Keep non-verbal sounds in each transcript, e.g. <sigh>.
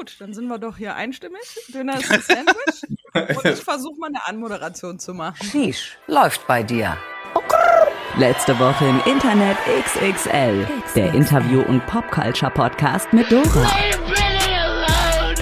gut, dann sind wir doch hier einstimmig. Döner ist ein <laughs> Sandwich. Und ich versuche mal eine Anmoderation zu machen. Nisch, läuft bei dir. Letzte Woche im Internet XXL. Der Interview- und Popculture-Podcast mit Dora.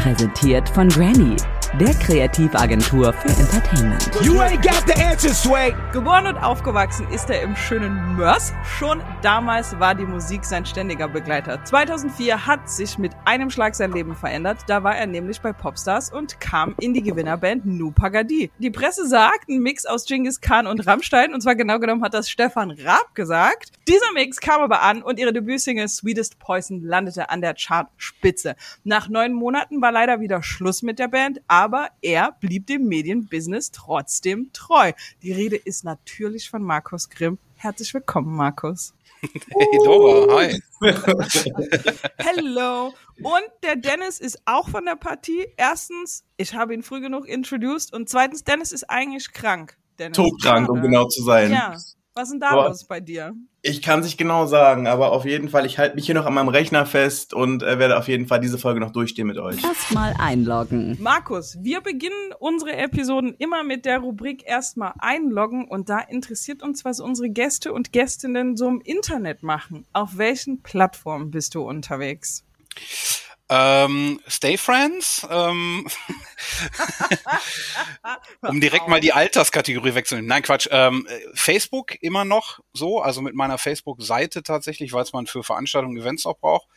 Präsentiert von Granny, der Kreativagentur für Entertainment. You ain't got the answer, Sway. Geboren und aufgewachsen ist er im schönen Mörs. Schon damals war die Musik sein ständiger Begleiter. 2004 hat sich mit einem Schlag sein Leben verändert. Da war er nämlich bei Popstars und kam in die Gewinnerband Nu Pagadi. Die Presse sagt, ein Mix aus Genghis Khan und Rammstein. Und zwar genau genommen hat das Stefan Raab gesagt. Dieser Mix kam aber an und ihre Debütsingle Sweetest Poison landete an der Chartspitze. Nach neun Monaten war leider wieder Schluss mit der Band, aber er blieb dem Medienbusiness trotzdem treu. Die Rede ist natürlich von Markus Grimm. Herzlich willkommen, Markus. <laughs> Hey Dora, hi. <laughs> Hello. Und der Dennis ist auch von der Partie. Erstens, ich habe ihn früh genug introduced. Und zweitens, Dennis ist eigentlich krank. Dennis. Todkrank, um genau zu sein. Ja. Was ist denn da Aber- los bei dir? Ich kann es nicht genau sagen, aber auf jeden Fall, ich halte mich hier noch an meinem Rechner fest und äh, werde auf jeden Fall diese Folge noch durchstehen mit euch. Erstmal einloggen. Markus, wir beginnen unsere Episoden immer mit der Rubrik erstmal einloggen und da interessiert uns, was unsere Gäste und Gästinnen so im Internet machen. Auf welchen Plattformen bist du unterwegs? Ähm, Stay Friends. Ähm, <laughs> um direkt mal die Alterskategorie wechseln. Nein, Quatsch. Ähm, äh, Facebook immer noch so, also mit meiner Facebook-Seite tatsächlich, weil es man für Veranstaltungen, Events auch braucht.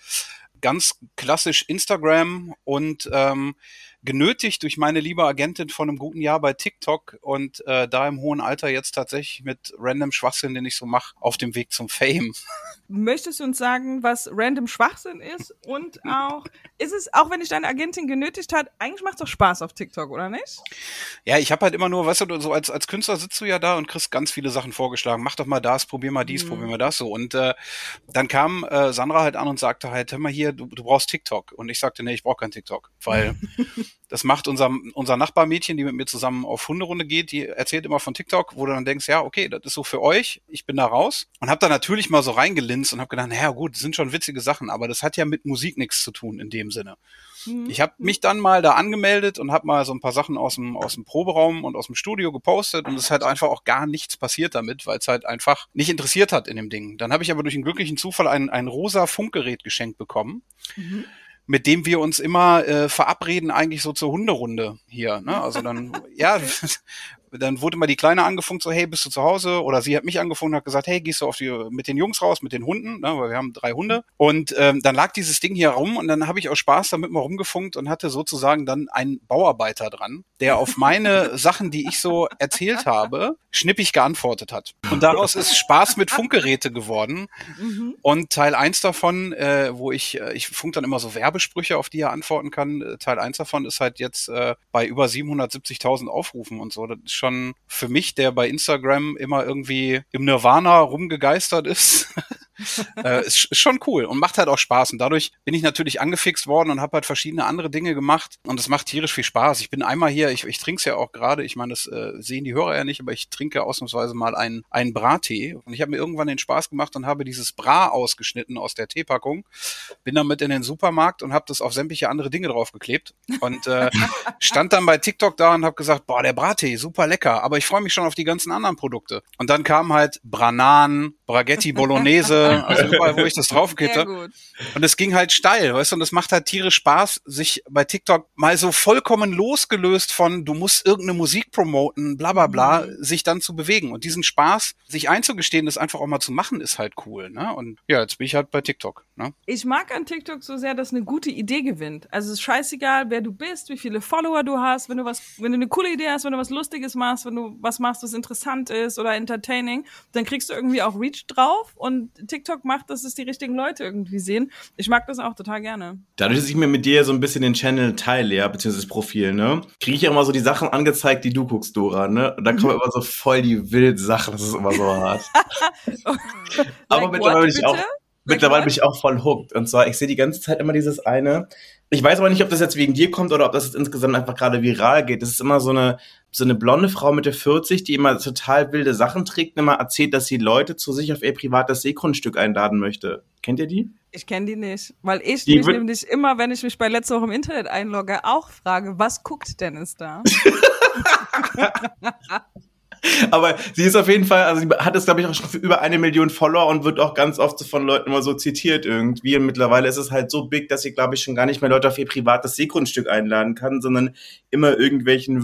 Ganz klassisch Instagram und ähm, genötigt durch meine liebe Agentin von einem guten Jahr bei TikTok und äh, da im hohen Alter jetzt tatsächlich mit random Schwachsinn, den ich so mache, auf dem Weg zum Fame. <laughs> Möchtest du uns sagen, was random Schwachsinn ist? Und auch, ist es, auch wenn dich deine Agentin genötigt hat, eigentlich macht es doch Spaß auf TikTok, oder nicht? Ja, ich habe halt immer nur, weißt du, so als, als Künstler sitzt du ja da und kriegst ganz viele Sachen vorgeschlagen. Mach doch mal das, probier mal dies, Mhm. probier mal das so. Und äh, dann kam äh, Sandra halt an und sagte halt, hör mal hier, du, du brauchst TikTok. Und ich sagte, nee, ich brauche kein TikTok, weil <laughs> das macht unser, unser Nachbarmädchen, die mit mir zusammen auf Hunderunde geht, die erzählt immer von TikTok, wo du dann denkst, ja, okay, das ist so für euch, ich bin da raus. Und habe da natürlich mal so reingelinst und habe gedacht, naja gut, das sind schon witzige Sachen, aber das hat ja mit Musik nichts zu tun in dem Sinne. Mhm. Ich habe mich dann mal da angemeldet und habe mal so ein paar Sachen aus dem, aus dem Proberaum und aus dem Studio gepostet und es ist halt einfach auch gar nichts passiert damit, weil es halt einfach nicht interessiert hat in dem Ding. Dann habe ich aber durch einen glücklichen Zufall ein, ein rosa Funkgerät geschenkt bekommen, Mhm. Mit dem wir uns immer äh, verabreden, eigentlich so zur Hunderunde hier. Ne? Also dann, <laughs> ja, <laughs> dann wurde mal die Kleine angefunkt, so, hey, bist du zu Hause? Oder sie hat mich angefunkt und hat gesagt, hey, gehst du auf die, mit den Jungs raus, mit den Hunden, ne? weil wir haben drei Hunde. Und ähm, dann lag dieses Ding hier rum und dann habe ich aus Spaß damit mal rumgefunkt und hatte sozusagen dann einen Bauarbeiter dran, der auf meine <laughs> Sachen, die ich so erzählt habe, schnippig geantwortet hat. Und daraus ist Spaß mit Funkgeräte geworden. Mhm. Und Teil eins davon, äh, wo ich, äh, ich funk dann immer so Werbesprüche, auf die er antworten kann. Äh, Teil eins davon ist halt jetzt äh, bei über 770.000 Aufrufen und so. Das schon für mich, der bei Instagram immer irgendwie im Nirvana rumgegeistert ist, <laughs> <laughs> äh, ist, ist schon cool und macht halt auch Spaß. Und dadurch bin ich natürlich angefixt worden und habe halt verschiedene andere Dinge gemacht. Und es macht tierisch viel Spaß. Ich bin einmal hier, ich, ich trinke es ja auch gerade, ich meine, das äh, sehen die Hörer ja nicht, aber ich trinke ausnahmsweise mal einen, einen Brattee. Und ich habe mir irgendwann den Spaß gemacht und habe dieses Bra ausgeschnitten aus der Teepackung, bin damit in den Supermarkt und habe das auf sämtliche andere Dinge draufgeklebt. Und äh, <laughs> stand dann bei TikTok da und habe gesagt, boah, der Brattee, super lecker, aber ich freue mich schon auf die ganzen anderen Produkte. Und dann kamen halt Branan, Braghetti Bolognese, also überall, wo ich das gut. Und es ging halt steil, weißt du, und es macht halt tierisch Spaß, sich bei TikTok mal so vollkommen losgelöst von, du musst irgendeine Musik promoten, bla bla bla, sich dann zu bewegen. Und diesen Spaß, sich einzugestehen, das einfach auch mal zu machen, ist halt cool, ne? Und ja, jetzt bin ich halt bei TikTok, ne? Ich mag an TikTok so sehr, dass eine gute Idee gewinnt. Also es ist scheißegal, wer du bist, wie viele Follower du hast, wenn du was, wenn du eine coole Idee hast, wenn du was Lustiges machst, wenn du was machst, was interessant ist oder entertaining, dann kriegst du irgendwie auch Reach drauf und TikTok macht, dass es die richtigen Leute irgendwie sehen. Ich mag das auch total gerne. Dadurch, dass ich mir mit dir so ein bisschen den Channel teile, ja, beziehungsweise das Profil, ne, kriege ich ja immer so die Sachen angezeigt, die du guckst, Dora, ne? Und da kommen immer so voll die wild Sachen, das ist immer so hart. <laughs> Aber Like mittlerweile what, bin ich auch, mittlerweile bin ich auch voll hooked. Und zwar, ich sehe die ganze Zeit immer dieses eine, Ich weiß aber nicht, ob das jetzt wegen dir kommt oder ob das jetzt insgesamt einfach gerade viral geht. Das ist immer so eine, so eine blonde Frau Mitte 40, die immer total wilde Sachen trägt und immer erzählt, dass sie Leute zu sich auf ihr privates Seegrundstück einladen möchte. Kennt ihr die? Ich kenne die nicht, weil ich Die mich nämlich immer, wenn ich mich bei letzter Woche im Internet einlogge, auch frage, was guckt Dennis da? <laughs> <laughs> <laughs> Aber sie ist auf jeden Fall, also sie hat es, glaube ich, auch schon für über eine Million Follower und wird auch ganz oft von Leuten immer so zitiert irgendwie. Und mittlerweile ist es halt so big, dass sie, glaube ich, schon gar nicht mehr Leute auf ihr privates Seegrundstück einladen kann, sondern immer irgendwelchen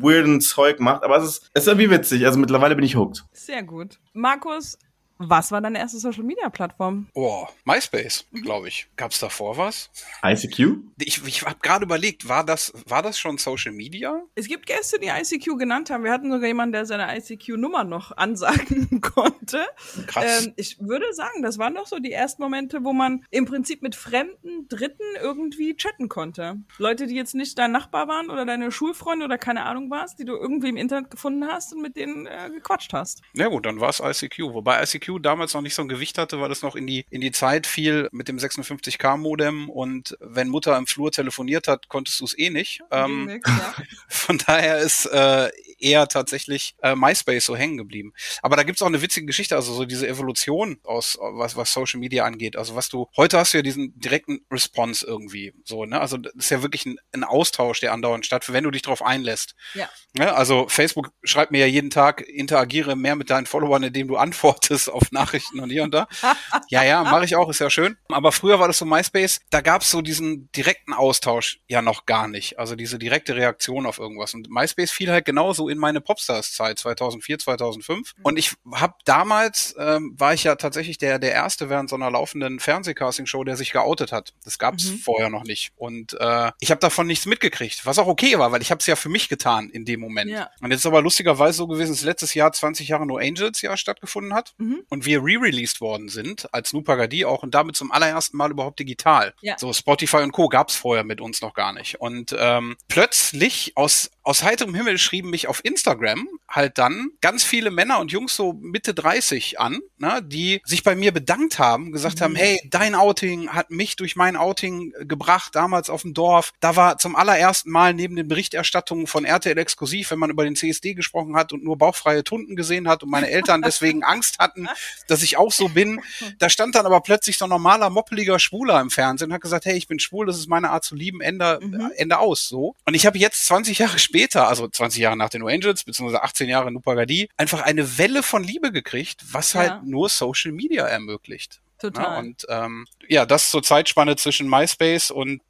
weirden Zeug macht. Aber es ist, es ist irgendwie witzig. Also mittlerweile bin ich hooked. Sehr gut. Markus, was war deine erste Social Media Plattform? Oh, MySpace, glaube ich. Gab's davor was? ICQ? Ich, ich habe gerade überlegt, war das, war das schon Social Media? Es gibt Gäste, die ICQ genannt haben. Wir hatten sogar jemanden, der seine ICQ-Nummer noch ansagen <laughs> konnte. Krass. Ähm, ich würde sagen, das waren doch so die ersten Momente, wo man im Prinzip mit fremden Dritten irgendwie chatten konnte. Leute, die jetzt nicht dein Nachbar waren oder deine Schulfreunde oder keine Ahnung warst, die du irgendwie im Internet gefunden hast und mit denen äh, gequatscht hast. Ja gut, dann war es ICQ. Wobei ICQ damals noch nicht so ein Gewicht hatte, weil es noch in die, in die Zeit fiel mit dem 56K-Modem und wenn Mutter im Flur telefoniert hat, konntest du es eh nicht. Ähm, Nix, ja. <laughs> von daher ist äh, eher tatsächlich äh, MySpace so hängen geblieben. Aber da gibt's auch eine witzige Geschichte, also so diese Evolution aus was, was Social Media angeht. Also was du, heute hast du ja diesen direkten Response irgendwie. So, ne? Also das ist ja wirklich ein, ein Austausch, der andauernd stattfindet, wenn du dich darauf einlässt. Ja. Ja, also Facebook schreibt mir ja jeden Tag, interagiere mehr mit deinen Followern, indem du antwortest auf Nachrichten und hier und da. <laughs> ja, ja, mache ich auch, ist ja schön. Aber früher war das so MySpace, da gab's so diesen direkten Austausch ja noch gar nicht. Also diese direkte Reaktion auf irgendwas. Und MySpace fiel halt genauso in meine Popstars-Zeit 2004, 2005. Und ich habe damals, ähm, war ich ja tatsächlich der, der Erste während so einer laufenden Fernsehcasting-Show, der sich geoutet hat. Das gab's Mhm. vorher noch nicht. Und äh, ich habe davon nichts mitgekriegt, was auch okay war, weil ich habe es ja für mich getan in dem Moment. Ja. Und jetzt ist aber lustigerweise so gewesen, dass letztes Jahr 20 Jahre No Angels ja stattgefunden hat Mhm. und wir re-released worden sind als Nupagadi auch und damit zum allerersten Mal überhaupt digital. Ja. So Spotify und Co. gab's vorher mit uns noch gar nicht. Und ähm, plötzlich aus aus heiterem Himmel schrieben mich auf Instagram halt dann ganz viele Männer und Jungs so Mitte 30 an, ne, die sich bei mir bedankt haben, gesagt haben, hey, dein Outing hat mich durch mein Outing äh, gebracht, damals auf dem Dorf. Da war zum allerersten Mal neben den Berichterstattungen von RTL Exklusiv, wenn man über den CSD gesprochen hat und nur bauchfreie Tunden gesehen hat und meine Eltern <laughs> deswegen Angst hatten, dass ich auch so bin. <laughs> Da stand dann aber plötzlich so ein normaler, moppeliger Schwuler im Fernsehen und hat gesagt, hey, ich bin schwul, das ist meine Art zu lieben, Ende, äh, Ende aus, so. Und ich habe jetzt 20 Jahre später, also 20 Jahre nach den No Angels, beziehungsweise 18 Jahre Nupagadi, einfach eine Welle von Liebe gekriegt, was Ja. halt nur Social Media ermöglicht. Total. Ja, und ähm, ja, das zur Zeitspanne zwischen MySpace und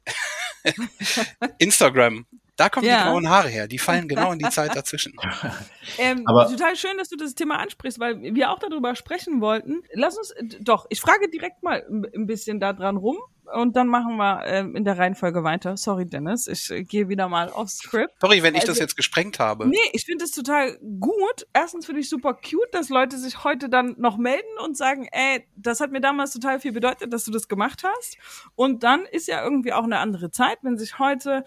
<laughs> Instagram. Da kommen Ja. die grauen Haare her. Die fallen genau in die Zeit <laughs> dazwischen. Ähm, Aber- total schön, dass du das Thema ansprichst, weil wir auch darüber sprechen wollten. Lass uns, doch, ich frage direkt mal ein ein bisschen da dran rum und dann machen wir ähm, in der Reihenfolge weiter. Sorry, Dennis, ich äh, gehe wieder mal aufs Script. Sorry, wenn ich das Also- jetzt gesprengt habe. Nee, ich finde es total gut. Erstens finde ich super cute, dass Leute sich heute dann noch melden und sagen, ey, das hat mir damals total viel bedeutet, dass du das gemacht hast. Und dann ist ja irgendwie auch eine andere Zeit, wenn sich heute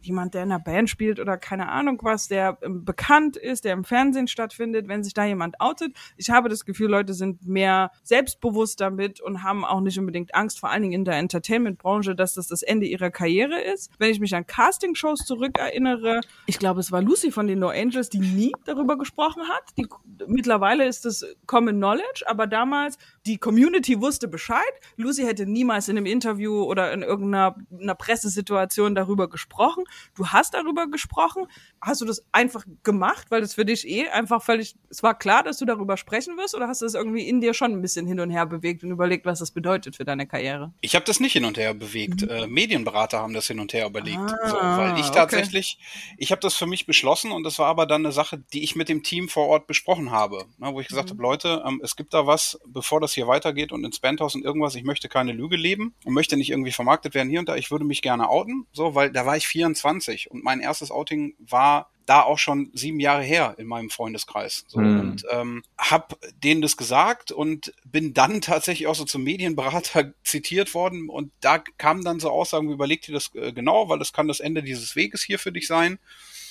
jemand, der in einer Band spielt oder keine Ahnung was, der ähm, bekannt ist, der im Fernsehen stattfindet, wenn sich da jemand outet. Ich habe das Gefühl, Leute sind mehr selbstbewusst damit und haben auch nicht unbedingt Angst, vor allen Dingen in der Entertainment-Branche, dass das das Ende ihrer Karriere ist. Wenn ich mich an Castingshows zurückerinnere, ich glaube, es war Lucy von den No Angels, die nie darüber gesprochen hat. Die, mittlerweile ist es Common Knowledge, aber damals, die Community wusste Bescheid. Lucy hätte niemals in einem Interview oder in irgendeiner einer Pressesituation darüber gesprochen. Du hast darüber gesprochen. Hast du das einfach gemacht, weil das für dich eh einfach völlig, es war klar, dass du darüber sprechen wirst, oder hast du das irgendwie in dir schon ein bisschen hin und her bewegt und überlegt, was das bedeutet für deine Karriere? Ich habe das nicht hin und her bewegt. Äh, Medienberater haben das hin und her überlegt. Mhm. Ah, so, weil ich okay. tatsächlich, ich habe das für mich beschlossen und das war aber dann eine Sache, die ich mit dem Team vor Ort besprochen habe. Ne, wo ich gesagt Mhm. habe, Leute, ähm, es gibt da was, bevor das hier weitergeht und ins Bandhaus und irgendwas, ich möchte keine Lüge leben und möchte nicht irgendwie vermarktet werden hier und da. Ich würde mich gerne outen, so, weil da war ich 24 und mein erstes Outing war da auch schon sieben Jahre her in meinem Freundeskreis. So, Hm. Und ähm, hab denen das gesagt und bin dann tatsächlich auch so zum Medienberater <laughs> zitiert worden und da kamen dann so Aussagen, wie überleg dir das äh, genau, weil das kann das Ende dieses Weges hier für dich sein.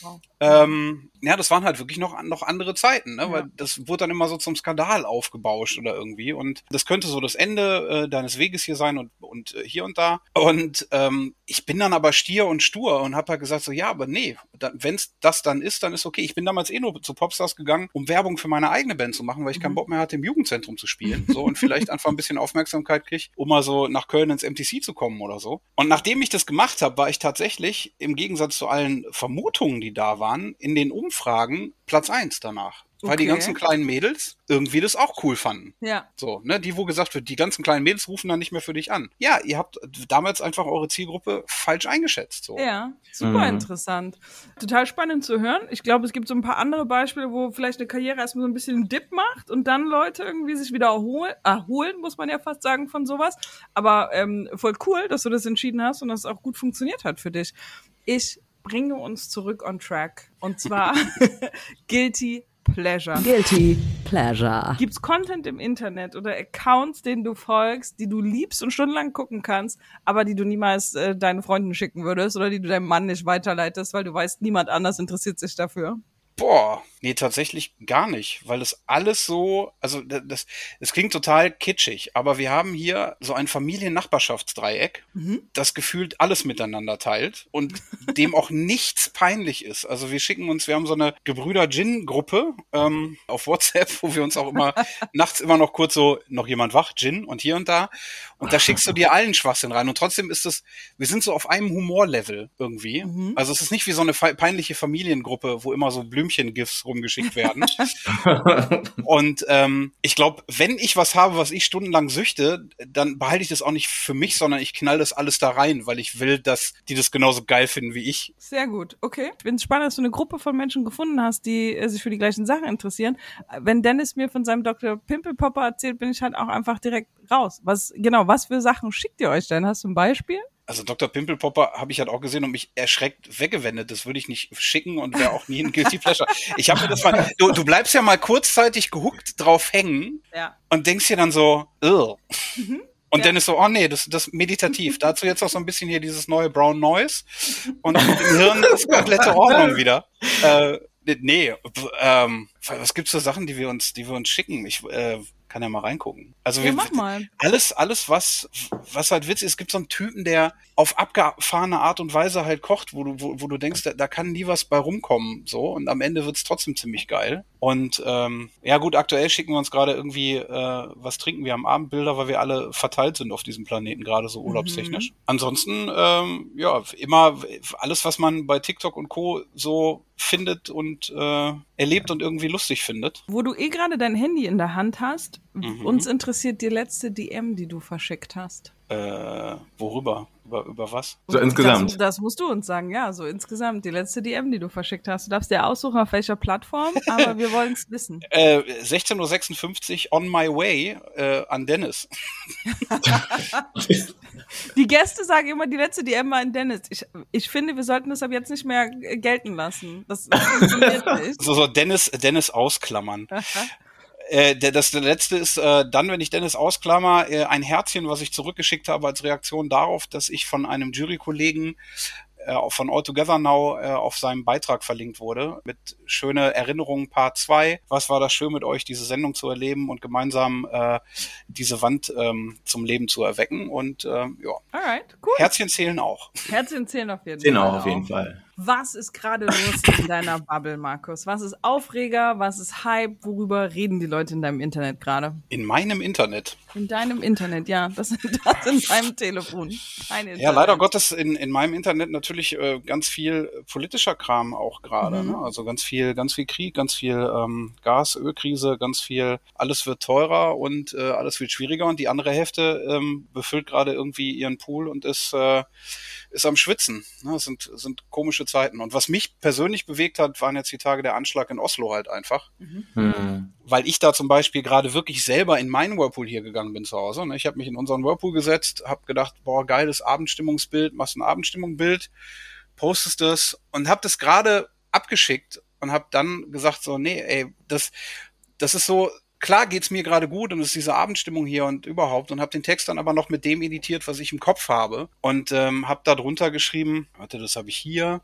Wow. Ähm, ja, das waren halt wirklich noch, noch andere Zeiten, ne? Ja. weil das wurde dann immer so zum Skandal aufgebauscht oder irgendwie und das könnte so das Ende äh, deines Weges hier sein und, und äh, hier und da und ähm, ich bin dann aber stier und stur und habe halt gesagt so, ja, aber nee, wenn es das dann ist, dann ist okay. Ich bin damals eh nur zu Popstars gegangen, um Werbung für meine eigene Band zu machen, weil ich mhm. keinen Bock mehr hatte, im Jugendzentrum zu spielen. So und vielleicht einfach ein bisschen Aufmerksamkeit kriege, um mal so nach Köln ins MTC zu kommen oder so. Und nachdem ich das gemacht habe, war ich tatsächlich im Gegensatz zu allen Vermutungen, die da waren, in den Umfragen Platz eins danach. Weil okay. die ganzen kleinen Mädels irgendwie das auch cool fanden. Ja. So, ne, die, wo gesagt wird, die ganzen kleinen Mädels rufen dann nicht mehr für dich an. Ja, ihr habt damals einfach eure Zielgruppe falsch eingeschätzt. So. Ja, super mhm. interessant. Total spannend zu hören. Ich glaube, es gibt so ein paar andere Beispiele, wo vielleicht eine Karriere erstmal so ein bisschen einen Dip macht und dann Leute irgendwie sich wieder erholen, erholen muss man ja fast sagen, von sowas. Aber ähm, voll cool, dass du das entschieden hast und dass es auch gut funktioniert hat für dich. Ich bringe uns zurück on track. Und zwar <laughs> <laughs> Guilty Pleasure. Guilty Pleasure. Gibt's Content im Internet oder Accounts, denen du folgst, die du liebst und stundenlang gucken kannst, aber die du niemals äh, deinen Freunden schicken würdest oder die du deinem Mann nicht weiterleitest, weil du weißt, niemand anders interessiert sich dafür? Boah, nee, tatsächlich gar nicht, weil das alles so, also das, das klingt total kitschig, aber wir haben hier so ein Familiennachbarschaftsdreieck, mhm. das gefühlt alles miteinander teilt und dem auch nichts peinlich ist. Also wir schicken uns, wir haben so eine Gebrüder-Gin-Gruppe ähm, auf WhatsApp, wo wir uns auch immer <laughs> nachts immer noch kurz so, noch jemand wach, Gin und hier und da. Und da schickst du dir allen Schwachsinn rein. Und trotzdem ist es, wir sind so auf einem Humorlevel irgendwie. Mhm. Also es ist nicht wie so eine peinliche Familiengruppe, wo immer so Blümchen-GIFs rumgeschickt werden. <laughs> und ähm, ich glaube, wenn ich was habe, was ich stundenlang süchte, dann behalte ich das auch nicht für mich, sondern ich knall das alles da rein, weil ich will, dass die das genauso geil finden wie ich. Sehr gut, okay. Ich finde es spannend, dass du eine Gruppe von Menschen gefunden hast, die äh, sich für die gleichen Sachen interessieren. Wenn Dennis mir von seinem Dr. Pimpelpopper erzählt, bin ich halt auch einfach direkt raus. Was genau, was für Sachen schickt ihr euch denn? Hast du ein Beispiel? Also Dr. Pimpelpopper habe ich halt auch gesehen und mich erschreckt weggewendet. Das würde ich nicht schicken und wäre auch nie ein Guilty Pleasure. Ich habe mir das mal, du, du bleibst ja mal kurzzeitig gehuckt drauf hängen ja. und denkst dir dann so, Ugh. Mhm. Und ja. dann ist so, oh nee, das, das meditativ. <laughs> Dazu jetzt auch so ein bisschen hier dieses neue Brown Noise und im Hirn ist komplette Ordnung <laughs> wieder. Äh, nee, ähm, was gibt's für Sachen, die wir uns, die wir uns schicken? Ich äh, kann ja mal reingucken. Also ja, wir, mal. alles, alles, was, was halt witzig ist, es gibt so einen Typen, der auf abgefahrene Art und Weise halt kocht, wo du, wo, wo du denkst, da, da kann nie was bei rumkommen, so. Und am Ende wird's trotzdem ziemlich geil. Und ähm, ja gut, aktuell schicken wir uns gerade irgendwie, äh, was trinken wir am Abend Bilder, weil wir alle verteilt sind auf diesem Planeten, gerade so urlaubstechnisch. Mhm. Ansonsten, ähm, ja, immer alles, was man bei TikTok und Co. so findet und äh, erlebt und irgendwie lustig findet. Wo du eh gerade dein Handy in der Hand hast, mhm. uns interessiert die letzte DM, die du verschickt hast. Äh, worüber? Über, über was? So insgesamt. Das, das, musst du uns sagen, ja, so insgesamt. Die letzte DM, die du verschickt hast. Du darfst dir aussuchen, auf welcher Plattform, <laughs> aber wir wollen es wissen. Äh, 16.56 Uhr on my way äh, an Dennis. <laughs> die Gäste sagen immer, die letzte DM war an Dennis. Ich, ich finde, wir sollten das ab jetzt nicht mehr gelten lassen. Das funktioniert <laughs> nicht. So, so Dennis, Dennis ausklammern. Äh, der, das der letzte ist äh, dann, wenn ich Dennis ausklammer, äh, ein Herzchen, was ich zurückgeschickt habe als Reaktion darauf, dass ich von einem Jurykollegen äh, von All Together Now äh, auf seinem Beitrag verlinkt wurde mit schöne Erinnerungen Part 2. Was war das schön mit euch, diese Sendung zu erleben und gemeinsam äh, diese Wand ähm, zum Leben zu erwecken und äh, ja. Alright, cool. Herzchen zählen auch. Herzchen zählen auf jeden Fall. Zählen auch auf jeden Fall. Was ist gerade <laughs> los in deiner Bubble, Markus? Was ist Aufreger? Was ist Hype? Worüber reden die Leute in deinem Internet gerade? In meinem Internet. In deinem Internet, ja. Das, <laughs> das in deinem Telefon. ja, leider Gottes in, in meinem Internet natürlich äh, ganz viel politischer Kram auch gerade. Mhm. Ne? Also ganz viel, ganz viel Krieg, ganz viel ähm, Gas, Ölkrise, ganz viel, alles wird teurer und äh, alles wird schwieriger und die andere Hälfte ähm, befüllt gerade irgendwie ihren Pool und ist äh, ist am Schwitzen. Ne? Das sind, sind komische Zeiten. Und was mich persönlich bewegt hat, waren jetzt die Tage der Anschlag in Oslo halt einfach. Mhm. Mhm. Weil ich da zum Beispiel gerade wirklich selber in meinen Whirlpool hier gegangen bin zu Hause. Ne? Ich habe mich in unseren Whirlpool gesetzt, habe gedacht, boah, geiles Abendstimmungsbild, machst ein Abendstimmungsbild, postest das und habe das gerade abgeschickt und habe dann gesagt so, nee, ey, das, das ist so, klar geht's mir gerade gut und es ist diese Abendstimmung hier und überhaupt und habe den Text dann aber noch mit dem editiert, was ich im Kopf habe und ähm, habe da drunter geschrieben, warte, das habe ich hier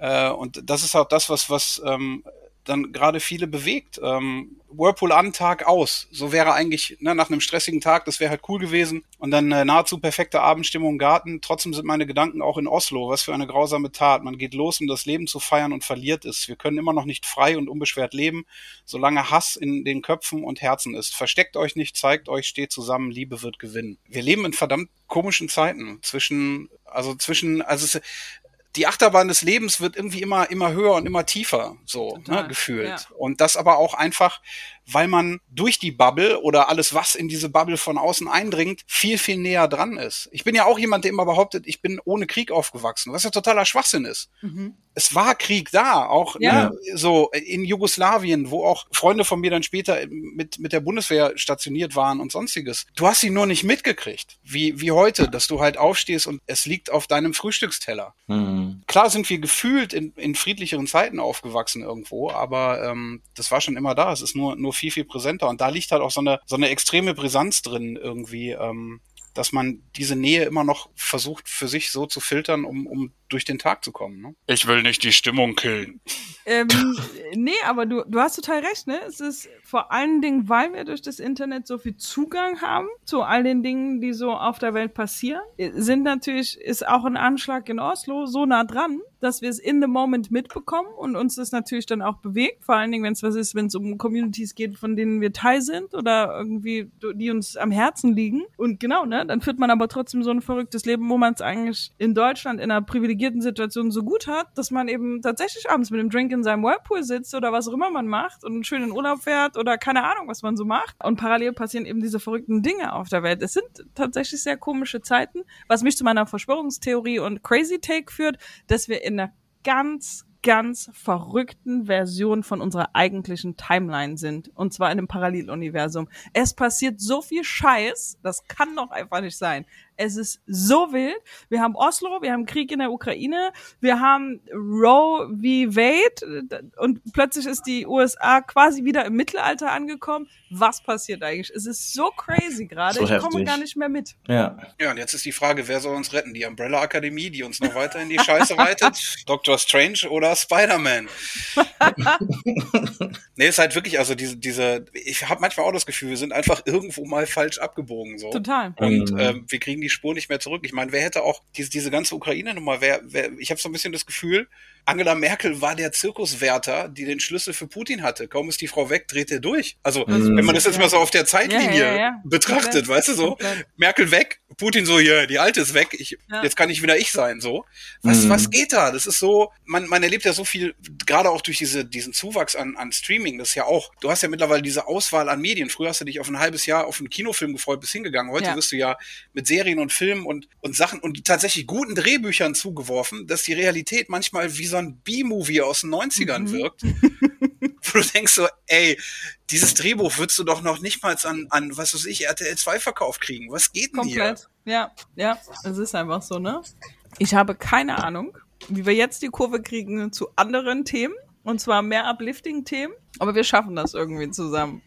äh, und das ist auch das, was was ähm, dann gerade viele bewegt. Ähm, Whirlpool an, Tag aus. So wäre eigentlich ne, nach einem stressigen Tag, das wäre halt cool gewesen. Und dann äh, nahezu perfekte Abendstimmung im Garten. Trotzdem sind meine Gedanken auch in Oslo. Was für eine grausame Tat. Man geht los, um das Leben zu feiern und verliert es. Wir können immer noch nicht frei und unbeschwert leben, solange Hass in den Köpfen und Herzen ist. Versteckt euch nicht, zeigt euch, steht zusammen, Liebe wird gewinnen. Wir leben in verdammt komischen Zeiten zwischen, also zwischen, also es, die Achterbahn des Lebens wird irgendwie immer, immer höher und immer tiefer, so, ne, gefühlt. Ja. Und das aber auch einfach, weil man durch die Bubble oder alles, was in diese Bubble von außen eindringt, viel, viel näher dran ist. Ich bin ja auch jemand, der immer behauptet, ich bin ohne Krieg aufgewachsen, was ja totaler Schwachsinn ist. Mhm. Es war Krieg da, auch ja. ne, so in Jugoslawien, wo auch Freunde von mir dann später mit, mit der Bundeswehr stationiert waren und sonstiges. Du hast sie nur nicht mitgekriegt, wie, wie heute, dass du halt aufstehst und es liegt auf deinem Frühstücksteller. Mhm. Klar sind wir gefühlt in, in friedlicheren Zeiten aufgewachsen irgendwo, aber ähm, das war schon immer da. Es ist nur, nur viel, viel präsenter. Und da liegt halt auch so eine, so eine extreme Brisanz drin irgendwie, ähm, dass man diese Nähe immer noch versucht für sich so zu filtern, um, um durch den Tag zu kommen. Ne? Ich will nicht die Stimmung killen. Ähm, <laughs> nee, aber du, du hast total recht, ne? Es ist vor allen Dingen, weil wir durch das Internet so viel Zugang haben zu all den Dingen, die so auf der Welt passieren, sind natürlich, ist auch ein Anschlag in Oslo so nah dran, dass wir es in the moment mitbekommen und uns das natürlich dann auch bewegt, vor allen Dingen, wenn es was ist, wenn es um Communities geht, von denen wir Teil sind oder irgendwie, die uns am Herzen liegen. Und genau, ne, dann führt man aber trotzdem so ein verrücktes Leben, wo man es eigentlich in Deutschland in einer privilegierten Situation so gut hat, dass man eben tatsächlich abends mit dem Drink in seinem Whirlpool sitzt oder was auch immer man macht und schön in Urlaub fährt oder keine Ahnung, was man so macht. Und parallel passieren eben diese verrückten Dinge auf der Welt. Es sind tatsächlich sehr komische Zeiten, was mich zu meiner Verschwörungstheorie und Crazy Take führt, dass wir in einer ganz, ganz verrückten Version von unserer eigentlichen Timeline sind. Und zwar in einem Paralleluniversum. Es passiert so viel Scheiß, das kann doch einfach nicht sein. Es ist so wild. Wir haben Oslo, wir haben Krieg in der Ukraine, wir haben Roe v. Wade und plötzlich ist die USA quasi wieder im Mittelalter angekommen. Was passiert eigentlich? Es ist so crazy gerade. So ich heftig. komme gar nicht mehr mit. Ja. Ja, und jetzt ist die Frage, wer soll uns retten? Die Umbrella Akademie, die uns noch weiter in die Scheiße reitet? <laughs> Doctor Strange oder Spider-Man? <laughs> nee, ist halt wirklich, also diese, diese, ich habe manchmal auch das Gefühl, wir sind einfach irgendwo mal falsch abgebogen. So. Total. Und mhm. ähm, wir kriegen die Spur nicht mehr zurück. Ich meine, wer hätte auch diese, diese ganze Ukraine-Nummer, wer, wer, ich habe so ein bisschen das Gefühl, Angela Merkel war der Zirkuswärter, die den Schlüssel für Putin hatte. Kaum ist die Frau weg, dreht er durch. Also, mhm. wenn man das jetzt mal so auf der Zeitlinie ja, ja, ja. betrachtet, weißt du so, Merkel weg, Putin so hier, die alte ist weg, ich, jetzt kann ich wieder ich sein, so. Was, mhm. was geht da? Das ist so, man, man erlebt ja so viel, gerade auch durch diese, diesen Zuwachs an, an Streaming, das ist ja auch, du hast ja mittlerweile diese Auswahl an Medien. Früher hast du dich auf ein halbes Jahr auf einen Kinofilm gefreut, bis hingegangen. Heute wirst du ja mit Serien und Filmen und, und Sachen und tatsächlich guten Drehbüchern zugeworfen, dass die Realität manchmal wie so ein B-Movie aus den 90ern mhm. wirkt. wo du denkst so, ey, dieses Drehbuch würdest du doch noch nicht mal an, an was weiß ich, RTL 2 verkauft kriegen. Was geht denn Komplett. hier? Ja, ja, es ist einfach so, ne? Ich habe keine Ahnung, wie wir jetzt die Kurve kriegen zu anderen Themen. Und zwar mehr Uplifting-Themen. Aber wir schaffen das irgendwie zusammen.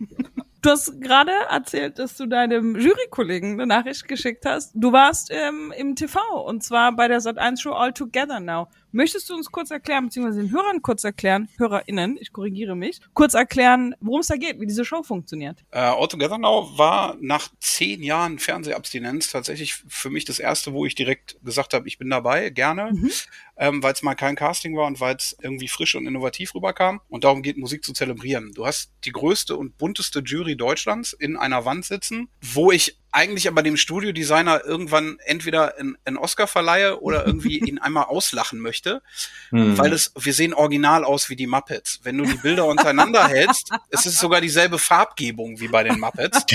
Du hast gerade erzählt, dass du deinem Jurykollegen eine Nachricht geschickt hast. Du warst ähm, im TV und zwar bei der Sat1 Show All Together Now. Möchtest du uns kurz erklären, beziehungsweise den Hörern kurz erklären, HörerInnen, ich korrigiere mich, kurz erklären, worum es da geht, wie diese Show funktioniert? Äh, All Together Now war nach zehn Jahren Fernsehabstinenz tatsächlich für mich das erste, wo ich direkt gesagt habe, ich bin dabei, gerne, mhm. ähm, weil es mal kein Casting war und weil es irgendwie frisch und innovativ rüberkam. Und darum geht Musik zu zelebrieren. Du hast die größte und bunteste Jury Deutschlands in einer Wand sitzen, wo ich eigentlich aber dem Studiodesigner irgendwann entweder einen Oscar verleihe oder irgendwie <laughs> ihn einmal auslachen möchte, hm. weil es, wir sehen original aus wie die Muppets. Wenn du die Bilder untereinander <laughs> hältst, es ist sogar dieselbe Farbgebung wie bei den Muppets.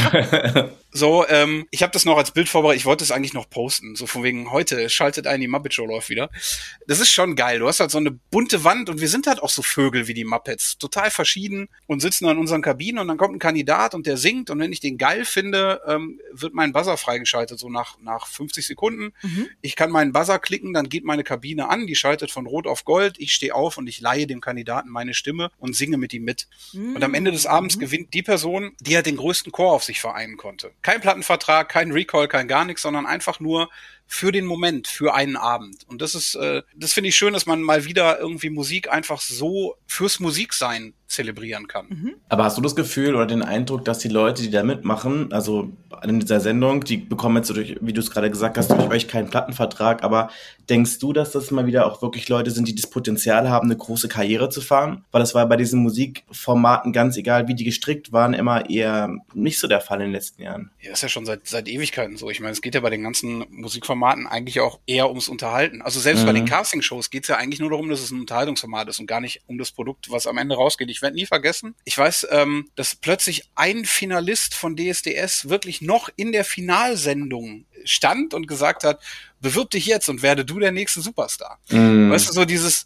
<laughs> so, ähm, ich habe das noch als Bild vorbereitet, ich wollte es eigentlich noch posten, so von wegen heute, schaltet ein, die Muppet Show läuft wieder. Das ist schon geil, du hast halt so eine bunte Wand und wir sind halt auch so Vögel wie die Muppets, total verschieden und sitzen dann in unseren Kabinen und dann kommt ein Kandidat und der singt und wenn ich den geil finde, ähm, wird wird mein Buzzer freigeschaltet, so nach, nach 50 Sekunden. Mhm. Ich kann meinen Buzzer klicken, dann geht meine Kabine an, die schaltet von Rot auf Gold. Ich stehe auf und ich leihe dem Kandidaten meine Stimme und singe mit ihm mit. Mhm. Und am Ende des Abends mhm. gewinnt die Person, die halt den größten Chor auf sich vereinen konnte. Kein Plattenvertrag, kein Recall, kein gar nichts, sondern einfach nur für den Moment, für einen Abend. Und das ist, äh, das finde ich schön, dass man mal wieder irgendwie Musik einfach so fürs Musiksein zelebrieren kann. Mhm. Aber hast du das Gefühl oder den Eindruck, dass die Leute, die da mitmachen, also in dieser Sendung, die bekommen jetzt, durch, wie du es gerade gesagt hast, durch euch keinen Plattenvertrag, aber denkst du, dass das mal wieder auch wirklich Leute sind, die das Potenzial haben, eine große Karriere zu fahren? Weil das war bei diesen Musikformaten, ganz egal wie die gestrickt waren, immer eher nicht so der Fall in den letzten Jahren. Ja, ist ja schon seit, seit Ewigkeiten so. Ich meine, es geht ja bei den ganzen Musikformaten eigentlich auch eher ums Unterhalten. Also selbst Mhm. bei den Castingshows geht es ja eigentlich nur darum, dass es ein Unterhaltungsformat ist und gar nicht um das Produkt, was am Ende rausgeht. Ich werde nie vergessen, ich weiß, ähm, dass plötzlich ein Finalist von DSDS wirklich noch in der Finalsendung stand und gesagt hat, bewirb dich jetzt und werde du der nächste Superstar. Mhm. Weißt du, so dieses,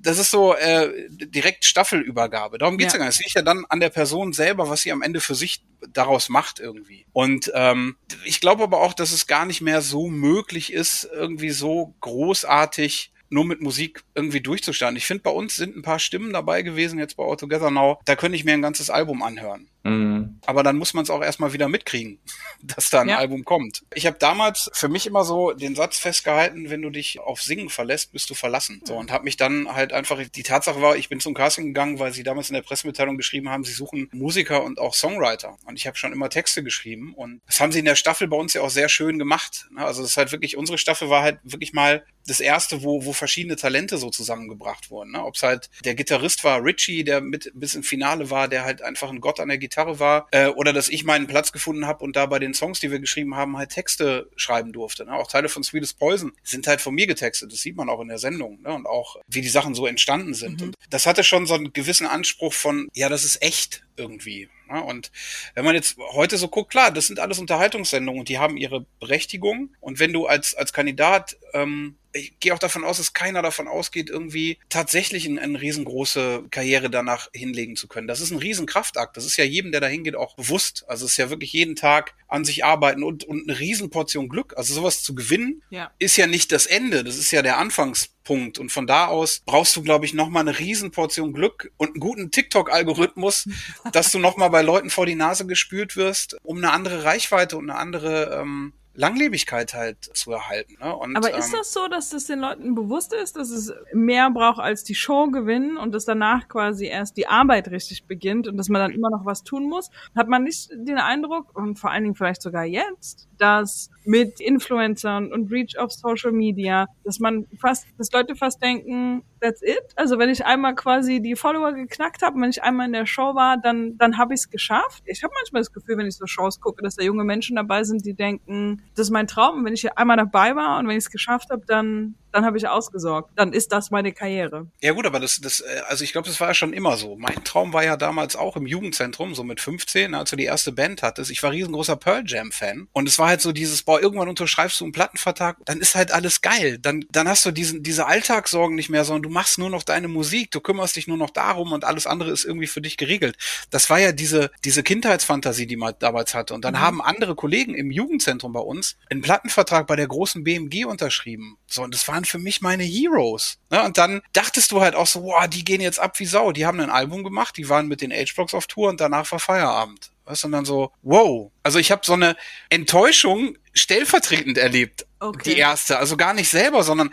das ist so äh, direkt Staffelübergabe. Darum geht's ja. Ja. gar nicht. Es liegt ja dann an der Person selber, was sie am Ende für sich daraus macht irgendwie. Und ähm, ich glaube aber auch, dass es gar nicht mehr so möglich ist, irgendwie so großartig nur mit Musik irgendwie durchzustarten. Ich finde, bei uns sind ein paar Stimmen dabei gewesen, jetzt bei All Together Now. Da könnte ich mir ein ganzes Album anhören. Mhm. Aber dann muss man es auch erstmal wieder mitkriegen, <laughs> dass da ein Ja. Album kommt. Ich habe damals für mich immer so den Satz festgehalten, wenn du dich auf Singen verlässt, bist du verlassen. So und habe mich dann halt einfach die Tatsache war, ich bin zum Casting gegangen, weil sie damals in der Pressemitteilung geschrieben haben, sie suchen Musiker und auch Songwriter. Und ich habe schon immer Texte geschrieben und das haben sie in der Staffel bei uns ja auch sehr schön gemacht. ne? Also das ist halt wirklich unsere Staffel war halt wirklich mal das erste, wo wo verschiedene Talente so zusammengebracht wurden. Ne? Ob es halt der Gitarrist war, Richie, der mit bis im Finale war, der halt einfach ein Gott an der Gitarre war, äh, oder dass ich meinen Platz gefunden habe und da bei den Songs, die wir geschrieben haben, halt Texte schreiben durfte. Ne? Auch Teile von Sweetest Poison sind halt von mir getextet. Das sieht man auch in der Sendung. Ne? Und auch, wie die Sachen so entstanden sind. Und das hatte schon so einen gewissen Anspruch von, ja, das ist echt irgendwie. Ne? Und wenn man jetzt heute so guckt, klar, das sind alles Unterhaltungssendungen und die haben ihre Berechtigung. Und wenn du als, als Kandidat ähm, ich gehe auch davon aus, dass keiner davon ausgeht, irgendwie tatsächlich eine, eine riesengroße Karriere danach hinlegen zu können. Das ist ein Riesenkraftakt. Das ist ja jedem, der da hingeht, auch bewusst. Also es ist ja wirklich jeden Tag an sich arbeiten und, und eine Riesenportion Glück. Also sowas zu gewinnen, Ja. ist ja nicht das Ende. Das ist ja der Anfangspunkt. Und von da aus brauchst du, glaube ich, nochmal eine Riesenportion Glück und einen guten TikTok-Algorithmus, <laughs> dass du nochmal bei Leuten vor die Nase gespült wirst, um eine andere Reichweite und eine andere ähm, Langlebigkeit halt zu erhalten. Ne? Und, Aber ist ähm, das so, dass das den Leuten bewusst ist, dass es mehr braucht als die Show gewinnen und dass danach quasi erst die Arbeit richtig beginnt und dass man dann immer noch was tun muss? Hat man nicht den Eindruck, und vor allen Dingen vielleicht sogar jetzt, dass mit Influencern und Reach auf Social Media, dass man fast, dass Leute fast denken, that's it? Also wenn ich einmal quasi die Follower geknackt habe, wenn ich einmal in der Show war, dann, dann habe ich es geschafft. Ich habe manchmal das Gefühl, wenn ich so Shows gucke, dass da junge Menschen dabei sind, die denken, das ist mein Traum. Und wenn ich hier einmal dabei war und wenn ich es geschafft habe, dann, dann habe ich ausgesorgt. Dann ist das meine Karriere. Ja gut, aber das, das, äh, also ich glaube, das war ja schon immer so. Mein Traum war ja damals auch im Jugendzentrum, so mit 15, als du die erste Band hattest. Ich war riesengroßer Pearl Jam Fan und es war halt so dieses, boah, irgendwann unterschreibst du einen Plattenvertrag, dann ist halt alles geil. Dann, dann hast du diesen, diese Alltagssorgen nicht mehr, sondern du machst nur noch deine Musik, du kümmerst dich nur noch darum und alles andere ist irgendwie für dich geregelt. Das war ja diese, diese Kindheitsfantasie, die man damals hatte. Und dann haben andere Kollegen im Jugendzentrum bei uns einen Plattenvertrag bei der großen BMG unterschrieben. So, und das waren für mich meine Heroes. Ne? Und dann dachtest du halt auch so, wow, die gehen jetzt ab wie Sau. Die haben ein Album gemacht, die waren mit den H-Blocks auf Tour und danach war Feierabend. Weißt du, und dann so, wow. Also ich habe so eine Enttäuschung stellvertretend erlebt. Okay. Die erste. Also gar nicht selber, sondern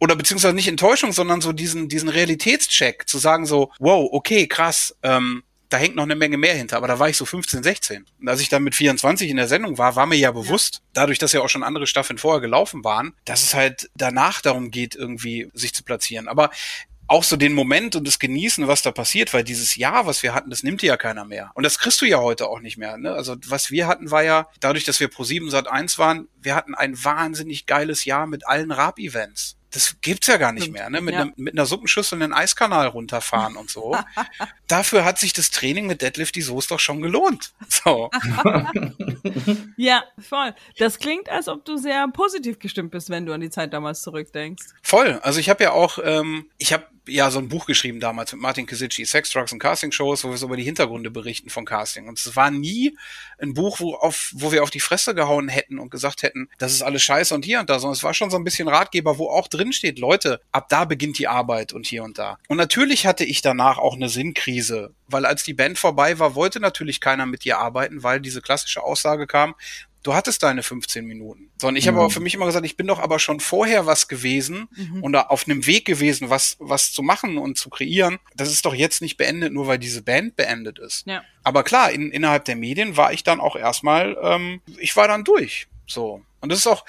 oder beziehungsweise nicht Enttäuschung, sondern so diesen, diesen Realitätscheck, zu sagen so, wow, okay, krass, ähm, da hängt noch eine Menge mehr hinter, aber da war ich so 15, 16. Und als ich dann mit 24 in der Sendung war, war mir ja bewusst, dadurch, dass ja auch schon andere Staffeln vorher gelaufen waren, dass es halt danach darum geht, irgendwie sich zu platzieren. Aber auch so den Moment und das Genießen, was da passiert, weil dieses Jahr, was wir hatten, das nimmt dir ja keiner mehr. Und das kriegst du ja heute auch nicht mehr. Ne? Also was wir hatten, war ja, dadurch, dass wir pro 7 Sat 1 waren, wir hatten ein wahnsinnig geiles Jahr mit allen Rap-Events. Das gibt's ja gar nicht mehr, ne? Mit, Ja. einer, mit einer Suppenschüssel einen Eiskanal runterfahren und so. <laughs> Dafür hat sich das Training mit Deadlift die Soße doch schon gelohnt. So. <laughs> Ja, voll. Das klingt, als ob du sehr positiv gestimmt bist, wenn du an die Zeit damals zurückdenkst. Voll. Also ich habe ja auch, ähm, ich habe ja so ein Buch geschrieben damals mit Martin Kisici, Sex, Drugs und Casting Shows, wo wir so über die Hintergründe berichten von Casting. Und es war nie ein Buch, wo, auf, wo wir auf die Fresse gehauen hätten und gesagt hätten, das ist alles scheiße und hier und da, sondern es war schon so ein bisschen Ratgeber, wo auch drin steht, Leute, ab da beginnt die Arbeit und hier und da. Und natürlich hatte ich danach auch eine Sinnkrise, weil als die Band vorbei war, wollte natürlich keiner mit dir arbeiten, weil diese klassische Aussage kam, du hattest deine 15 Minuten. So, und ich habe aber für mich immer gesagt, ich bin doch aber schon vorher was gewesen und da auf einem Weg gewesen, was, was zu machen und zu kreieren. Das ist doch jetzt nicht beendet, nur weil diese Band beendet ist. Ja. Aber klar, in, innerhalb der Medien war ich dann auch erstmal, ähm, ich war dann durch. So. Und das ist auch,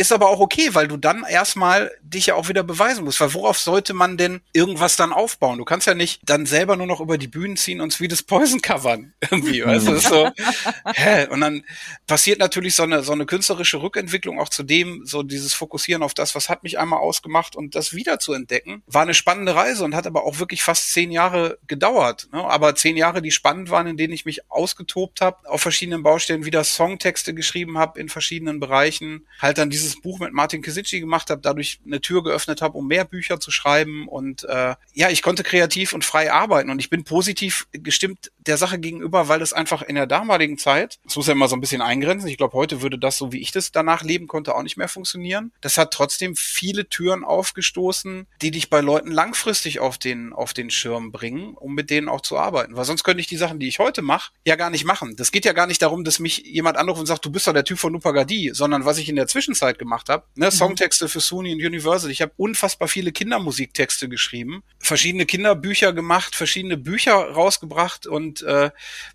ist aber auch okay, weil du dann erstmal dich ja auch wieder beweisen musst. Weil worauf sollte man denn irgendwas dann aufbauen? Du kannst ja nicht dann selber nur noch über die Bühnen ziehen und Sweetest Poison covern. <laughs> Irgendwie, weißt du? Das so, <laughs> hä? Und dann passiert natürlich so eine, so eine künstlerische Rückentwicklung auch zu dem, so dieses Fokussieren auf das, was hat mich einmal ausgemacht und das wieder zu entdecken. War eine spannende Reise und hat aber auch wirklich fast zehn Jahre gedauert. Ne? Aber zehn Jahre, die spannend waren, in denen ich mich ausgetobt habe, auf verschiedenen Baustellen wieder Songtexte geschrieben habe in verschiedenen Bereichen, halt dann dieses Buch mit Martin Kisici gemacht habe, dadurch eine Tür geöffnet habe, um mehr Bücher zu schreiben und äh, ja, ich konnte kreativ und frei arbeiten und ich bin positiv gestimmt der Sache gegenüber, weil das einfach in der damaligen Zeit, das muss ja immer so ein bisschen eingrenzen, ich glaube, heute würde das, so wie ich das danach leben konnte, auch nicht mehr funktionieren. Das hat trotzdem viele Türen aufgestoßen, die dich bei Leuten langfristig auf den, auf den Schirm bringen, um mit denen auch zu arbeiten. Weil sonst könnte ich die Sachen, die ich heute mache, ja gar nicht machen. Das geht ja gar nicht darum, dass mich jemand anruft und sagt, du bist doch der Typ von Nupagadi, sondern was ich in der Zwischenzeit gemacht habe, ne, Songtexte für Sony und Universal. Ich habe unfassbar viele Kindermusiktexte geschrieben, verschiedene Kinderbücher gemacht, verschiedene Bücher rausgebracht und äh,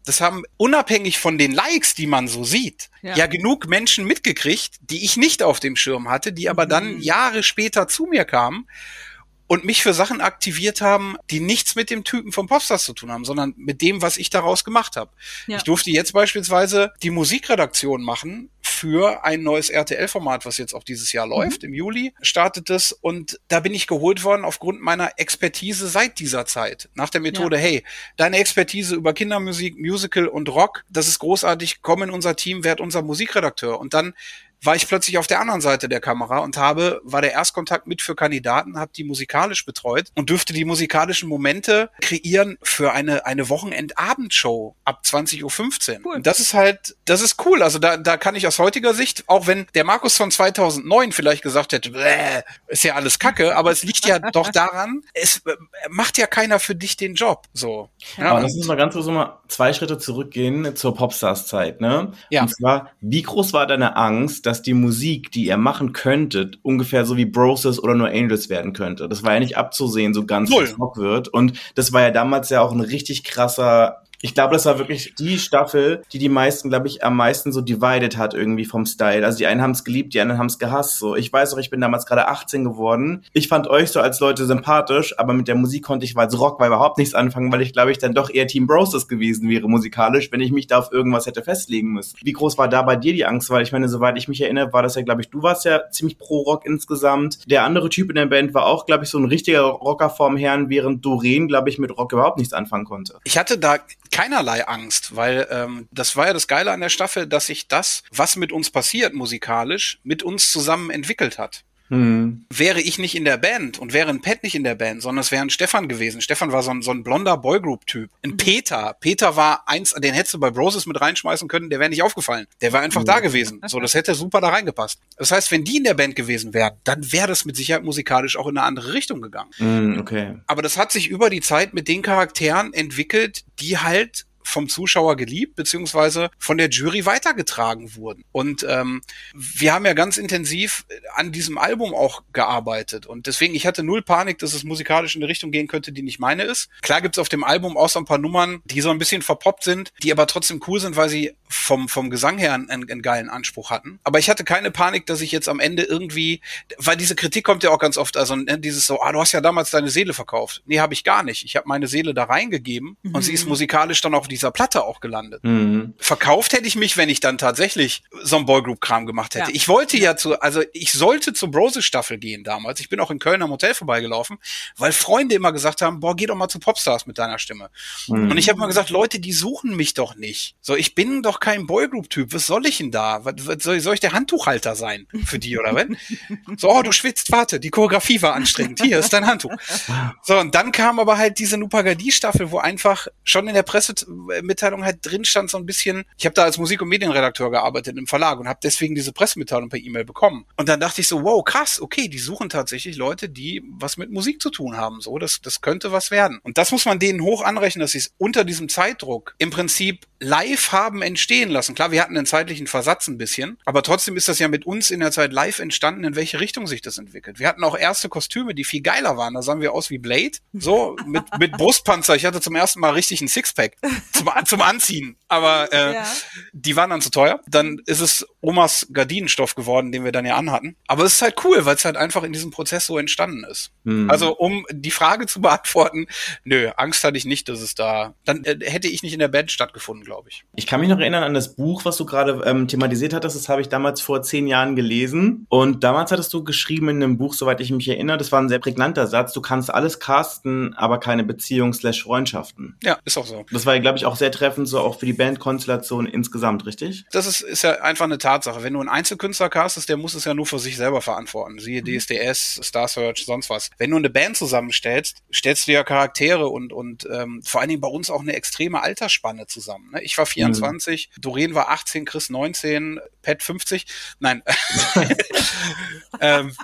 das haben unabhängig von den Likes, die man so sieht, Ja. ja, genug Menschen mitgekriegt, die ich nicht auf dem Schirm hatte, die aber dann Jahre später zu mir kamen und mich für Sachen aktiviert haben, die nichts mit dem Typen vom Popstars zu tun haben, sondern mit dem, was ich daraus gemacht habe. Ja. Ich durfte jetzt beispielsweise die Musikredaktion machen für ein neues RTL-Format, was jetzt auch dieses Jahr läuft. Im Juli startet es und da bin ich geholt worden aufgrund meiner Expertise seit dieser Zeit. Nach der Methode, hey, deine Expertise über Kindermusik, Musical und Rock, das ist großartig, komm in unser Team, werd unser Musikredakteur. Und dann war ich plötzlich auf der anderen Seite der Kamera und habe, war der Erstkontakt mit für Kandidaten, habe die musikalisch betreut und dürfte die musikalischen Momente kreieren für eine, eine Wochenendabendshow ab 20.15 Uhr. Cool. Und das ist halt, das ist cool. Also da, da kann ich aus heutiger Sicht, auch wenn der Markus von 2009 vielleicht gesagt hätte, "Bäh, ist ja alles Kacke, aber es liegt ja doch daran, es äh, macht ja keiner für dich den Job. So. Ja, Aber und- lass uns mal ganz kurz mal zwei Schritte zurückgehen zur Popstars-Zeit, ne? Ja. Und zwar, wie groß war deine Angst, dass die Musik, die ihr machen könntet, ungefähr so wie Broses oder nur Angels werden könnte? Das war ja nicht abzusehen, so ganz Rock wird. Und das war ja damals ja auch ein richtig krasser ich glaube, das war wirklich die Staffel, die die meisten, glaube ich, am meisten so divided hat irgendwie vom Style. Also die einen haben es geliebt, die anderen haben es gehasst. So, ich weiß auch, ich bin damals gerade 18 geworden. Ich fand euch so als Leute sympathisch, aber mit der Musik konnte ich, weil es Rock war, überhaupt nichts anfangen, weil ich glaube, ich dann doch eher Team Broses gewesen wäre musikalisch, wenn ich mich da auf irgendwas hätte festlegen müssen. Wie groß war da bei dir die Angst? Weil ich meine, soweit ich mich erinnere, war das ja, glaube ich, du warst ja ziemlich pro Rock insgesamt. Der andere Typ in der Band war auch, glaube ich, so ein richtiger Rocker vorm Herrn, während Doreen, glaube ich, mit Rock überhaupt nichts anfangen konnte. Ich hatte da keinerlei Angst, weil ähm, das war ja das Geile an der Staffel, dass sich das, was mit uns passiert musikalisch, mit uns zusammen entwickelt hat. Hm. Wäre ich nicht in der Band und wäre ein Pet nicht in der Band, sondern es wäre ein Stefan gewesen. Stefan war so ein, so ein blonder Boygroup-Typ. Ein Peter. Peter war eins, den hättest du bei Broses mit reinschmeißen können, der wäre nicht aufgefallen. Der war einfach da gewesen. So, das hätte super da reingepasst. Das heißt, wenn die in der Band gewesen wären, dann wäre das mit Sicherheit musikalisch auch in eine andere Richtung gegangen. Hm, okay. Aber das hat sich über die Zeit mit den Charakteren entwickelt, die halt vom Zuschauer geliebt, beziehungsweise von der Jury weitergetragen wurden. Und ähm, wir haben ja ganz intensiv an diesem Album auch gearbeitet. Und deswegen, ich hatte null Panik, dass es musikalisch in eine Richtung gehen könnte, die nicht meine ist. Klar gibt's auf dem Album auch so ein paar Nummern, die so ein bisschen verpoppt sind, die aber trotzdem cool sind, weil sie vom, vom Gesang her einen, einen geilen Anspruch hatten. Aber ich hatte keine Panik, dass ich jetzt am Ende irgendwie, weil diese Kritik kommt ja auch ganz oft, also ne, dieses so, ah, du hast ja damals deine Seele verkauft. Nee, habe ich gar nicht. Ich habe meine Seele da reingegeben und sie ist musikalisch dann auf dieser Platte auch gelandet. Hm. Verkauft hätte ich mich, wenn ich dann tatsächlich so ein Boygroup-Kram gemacht hätte. Ja. Ich wollte ja zu, also ich sollte zur Brose-Staffel gehen damals. Ich bin auch in Köln am Hotel vorbeigelaufen, weil Freunde immer gesagt haben, boah, geh doch mal zu Popstars mit deiner Stimme. Hm. Und ich habe mal gesagt, Leute, die suchen mich doch nicht. So, ich bin doch kein Boygroup-Typ. Was soll ich denn da? Was, was, soll, soll ich der Handtuchhalter sein für die oder wenn? <laughs> So, oh, du schwitzt, warte, die Choreografie war anstrengend. Hier ist dein Handtuch. <laughs> So, und dann kam aber halt diese Nupagadi-Staffel, wo einfach schon in der Presse Pressemitteilung halt drin stand so ein bisschen, ich habe da als Musik- und Medienredakteur gearbeitet im Verlag und habe deswegen diese Pressemitteilung per E-Mail bekommen. Und dann dachte ich so, wow, krass, okay, die suchen tatsächlich Leute, die was mit Musik zu tun haben. So, das, das könnte was werden. Und das muss man denen hoch anrechnen, dass sie es unter diesem Zeitdruck im Prinzip live haben entstehen lassen. Klar, wir hatten einen zeitlichen Versatz ein bisschen, aber trotzdem ist das ja mit uns in der Zeit live entstanden, in welche Richtung sich das entwickelt. Wir hatten auch erste Kostüme, die viel geiler waren. Da sahen wir aus wie Blade, so mit, mit Brustpanzer. Ich hatte zum ersten Mal richtig ein Sixpack zum, zum Anziehen, aber äh, ja. die waren dann zu teuer. Dann ist es Omas Gardinenstoff geworden, den wir dann ja anhatten. Aber es ist halt cool, weil es halt einfach in diesem Prozess so entstanden ist. Hm. Also um die Frage zu <laughs> beantworten, nö, Angst hatte ich nicht, dass es da, dann äh, hätte ich nicht in der Band stattgefunden, glaube glaube ich. Ich kann mich noch erinnern an das Buch, was du gerade ähm, thematisiert hattest. Das habe ich damals vor zehn Jahren gelesen. Und damals hattest du geschrieben in einem Buch, soweit ich mich erinnere, das war ein sehr prägnanter Satz. Du kannst alles casten, aber keine Beziehung slash Freundschaften. Ja, ist auch so. Das war, glaube ich, auch sehr treffend, so auch für die Bandkonstellation insgesamt, richtig? Das ist, ist ja einfach eine Tatsache. Wenn du einen Einzelkünstler castest, der muss es ja nur für sich selber verantworten. Siehe mhm. DSDS, Star Search, sonst was. Wenn du eine Band zusammenstellst, stellst du ja Charaktere und, und ähm, vor allen Dingen bei uns auch eine extreme Altersspanne zusammen. Ne? Ich war 24, mhm. Doreen war 18, Chris 19, Pat 50. Nein. <laughs> <laughs> ähm,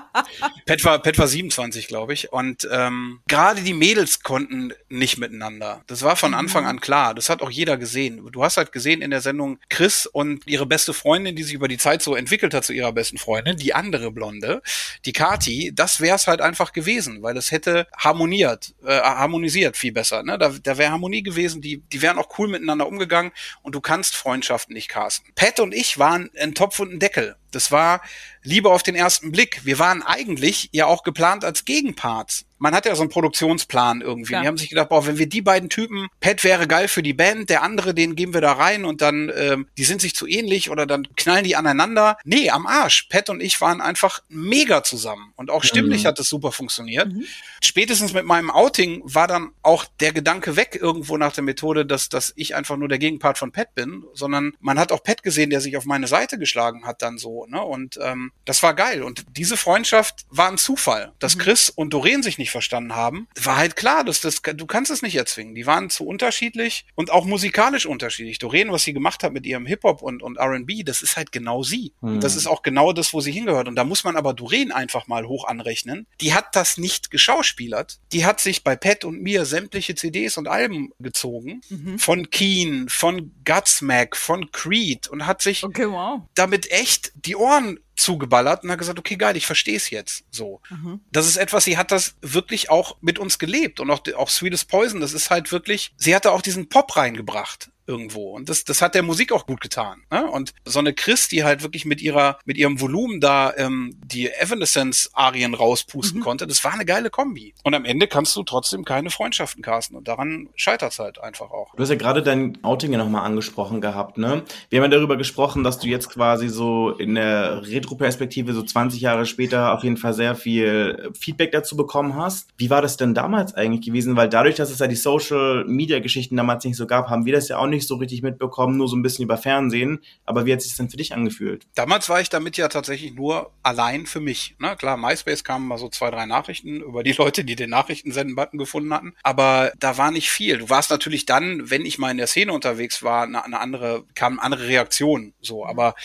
Pat, war, Pat war 27, glaube ich. Und ähm, gerade die Mädels konnten nicht miteinander. Das war von Anfang mhm. an klar. Das hat auch jeder gesehen. Du hast halt gesehen in der Sendung Chris und ihre beste Freundin, die sich über die Zeit so entwickelt hat zu ihrer besten Freundin, die andere Blonde, die Kati, das wäre es halt einfach gewesen, weil es hätte harmoniert, äh, harmonisiert viel besser. Ne? Da, da wäre Harmonie gewesen, die, die wären auch cool miteinander umgegangen und du kannst Freundschaften nicht casten. Pat und ich waren ein Topf und ein Deckel. Das war Liebe auf den ersten Blick. Wir waren eigentlich ja auch geplant als Gegenparts man hat ja so einen Produktionsplan irgendwie. Ja. Die haben sich gedacht, boah, wenn wir die beiden Typen, Pat wäre geil für die Band, der andere, den geben wir da rein und dann, ähm, die sind sich zu ähnlich oder dann knallen die aneinander. Nee, am Arsch. Pat und ich waren einfach mega zusammen und auch stimmlich mhm. hat es super funktioniert. Mhm. Spätestens mit meinem Outing war dann auch der Gedanke weg irgendwo nach der Methode, dass, dass ich einfach nur der Gegenpart von Pat bin, sondern man hat auch Pat gesehen, der sich auf meine Seite geschlagen hat dann so, ne? Und ähm, das war geil. Und diese Freundschaft war ein Zufall, dass mhm. Chris und Doreen sich nicht nicht verstanden haben, war halt klar, dass das, du kannst es nicht erzwingen. Die waren zu unterschiedlich und auch musikalisch unterschiedlich. Doreen, was sie gemacht hat mit ihrem Hip-Hop und, und R&B, das ist halt genau sie. Mhm. Das ist auch genau das, wo sie hingehört. Und da muss man aber Doreen einfach mal hoch anrechnen. Die hat das nicht geschauspielert. Die hat sich bei Pat und mir sämtliche CDs und Alben gezogen. Mhm. Von Keen, von Godsmack, von Creed und hat sich okay, wow. damit echt die Ohren zugeballert und hat gesagt, okay, geil, ich verstehe es jetzt. So. Mhm. Das ist etwas, sie hat das wirklich auch mit uns gelebt und auch, auch Sweetest Poison, das ist halt wirklich, sie hatte auch diesen Pop reingebracht irgendwo. Und das, das hat der Musik auch gut getan. Ne? Und so eine Chris, die halt wirklich mit ihrer, mit ihrem Volumen da ähm, die Evanescence-Arien rauspusten mhm. konnte, das war eine geile Kombi. Und am Ende kannst du trotzdem keine Freundschaften casten. Und daran scheitert es halt einfach auch. Du hast ja gerade dein Outing ja nochmal angesprochen gehabt, ne? Wir haben ja darüber gesprochen, dass du jetzt quasi so in der Retro-Perspektive so 20 Jahre später auf jeden Fall sehr viel Feedback dazu bekommen hast. Wie war das denn damals eigentlich gewesen? Weil dadurch, dass es ja die Social-Media-Geschichten damals nicht so gab, haben wir das ja auch nicht so richtig mitbekommen, nur so ein bisschen über Fernsehen. Aber wie hat sich das denn für dich angefühlt? Damals war ich damit ja tatsächlich nur allein für mich. Ne? Klar, MySpace kamen mal so zwei, drei Nachrichten über die Leute, die den Nachrichtensenden-Button gefunden hatten. Aber da war nicht viel. Du warst natürlich dann, wenn ich mal in der Szene unterwegs war, eine, eine andere, kam eine andere Reaktion. So, aber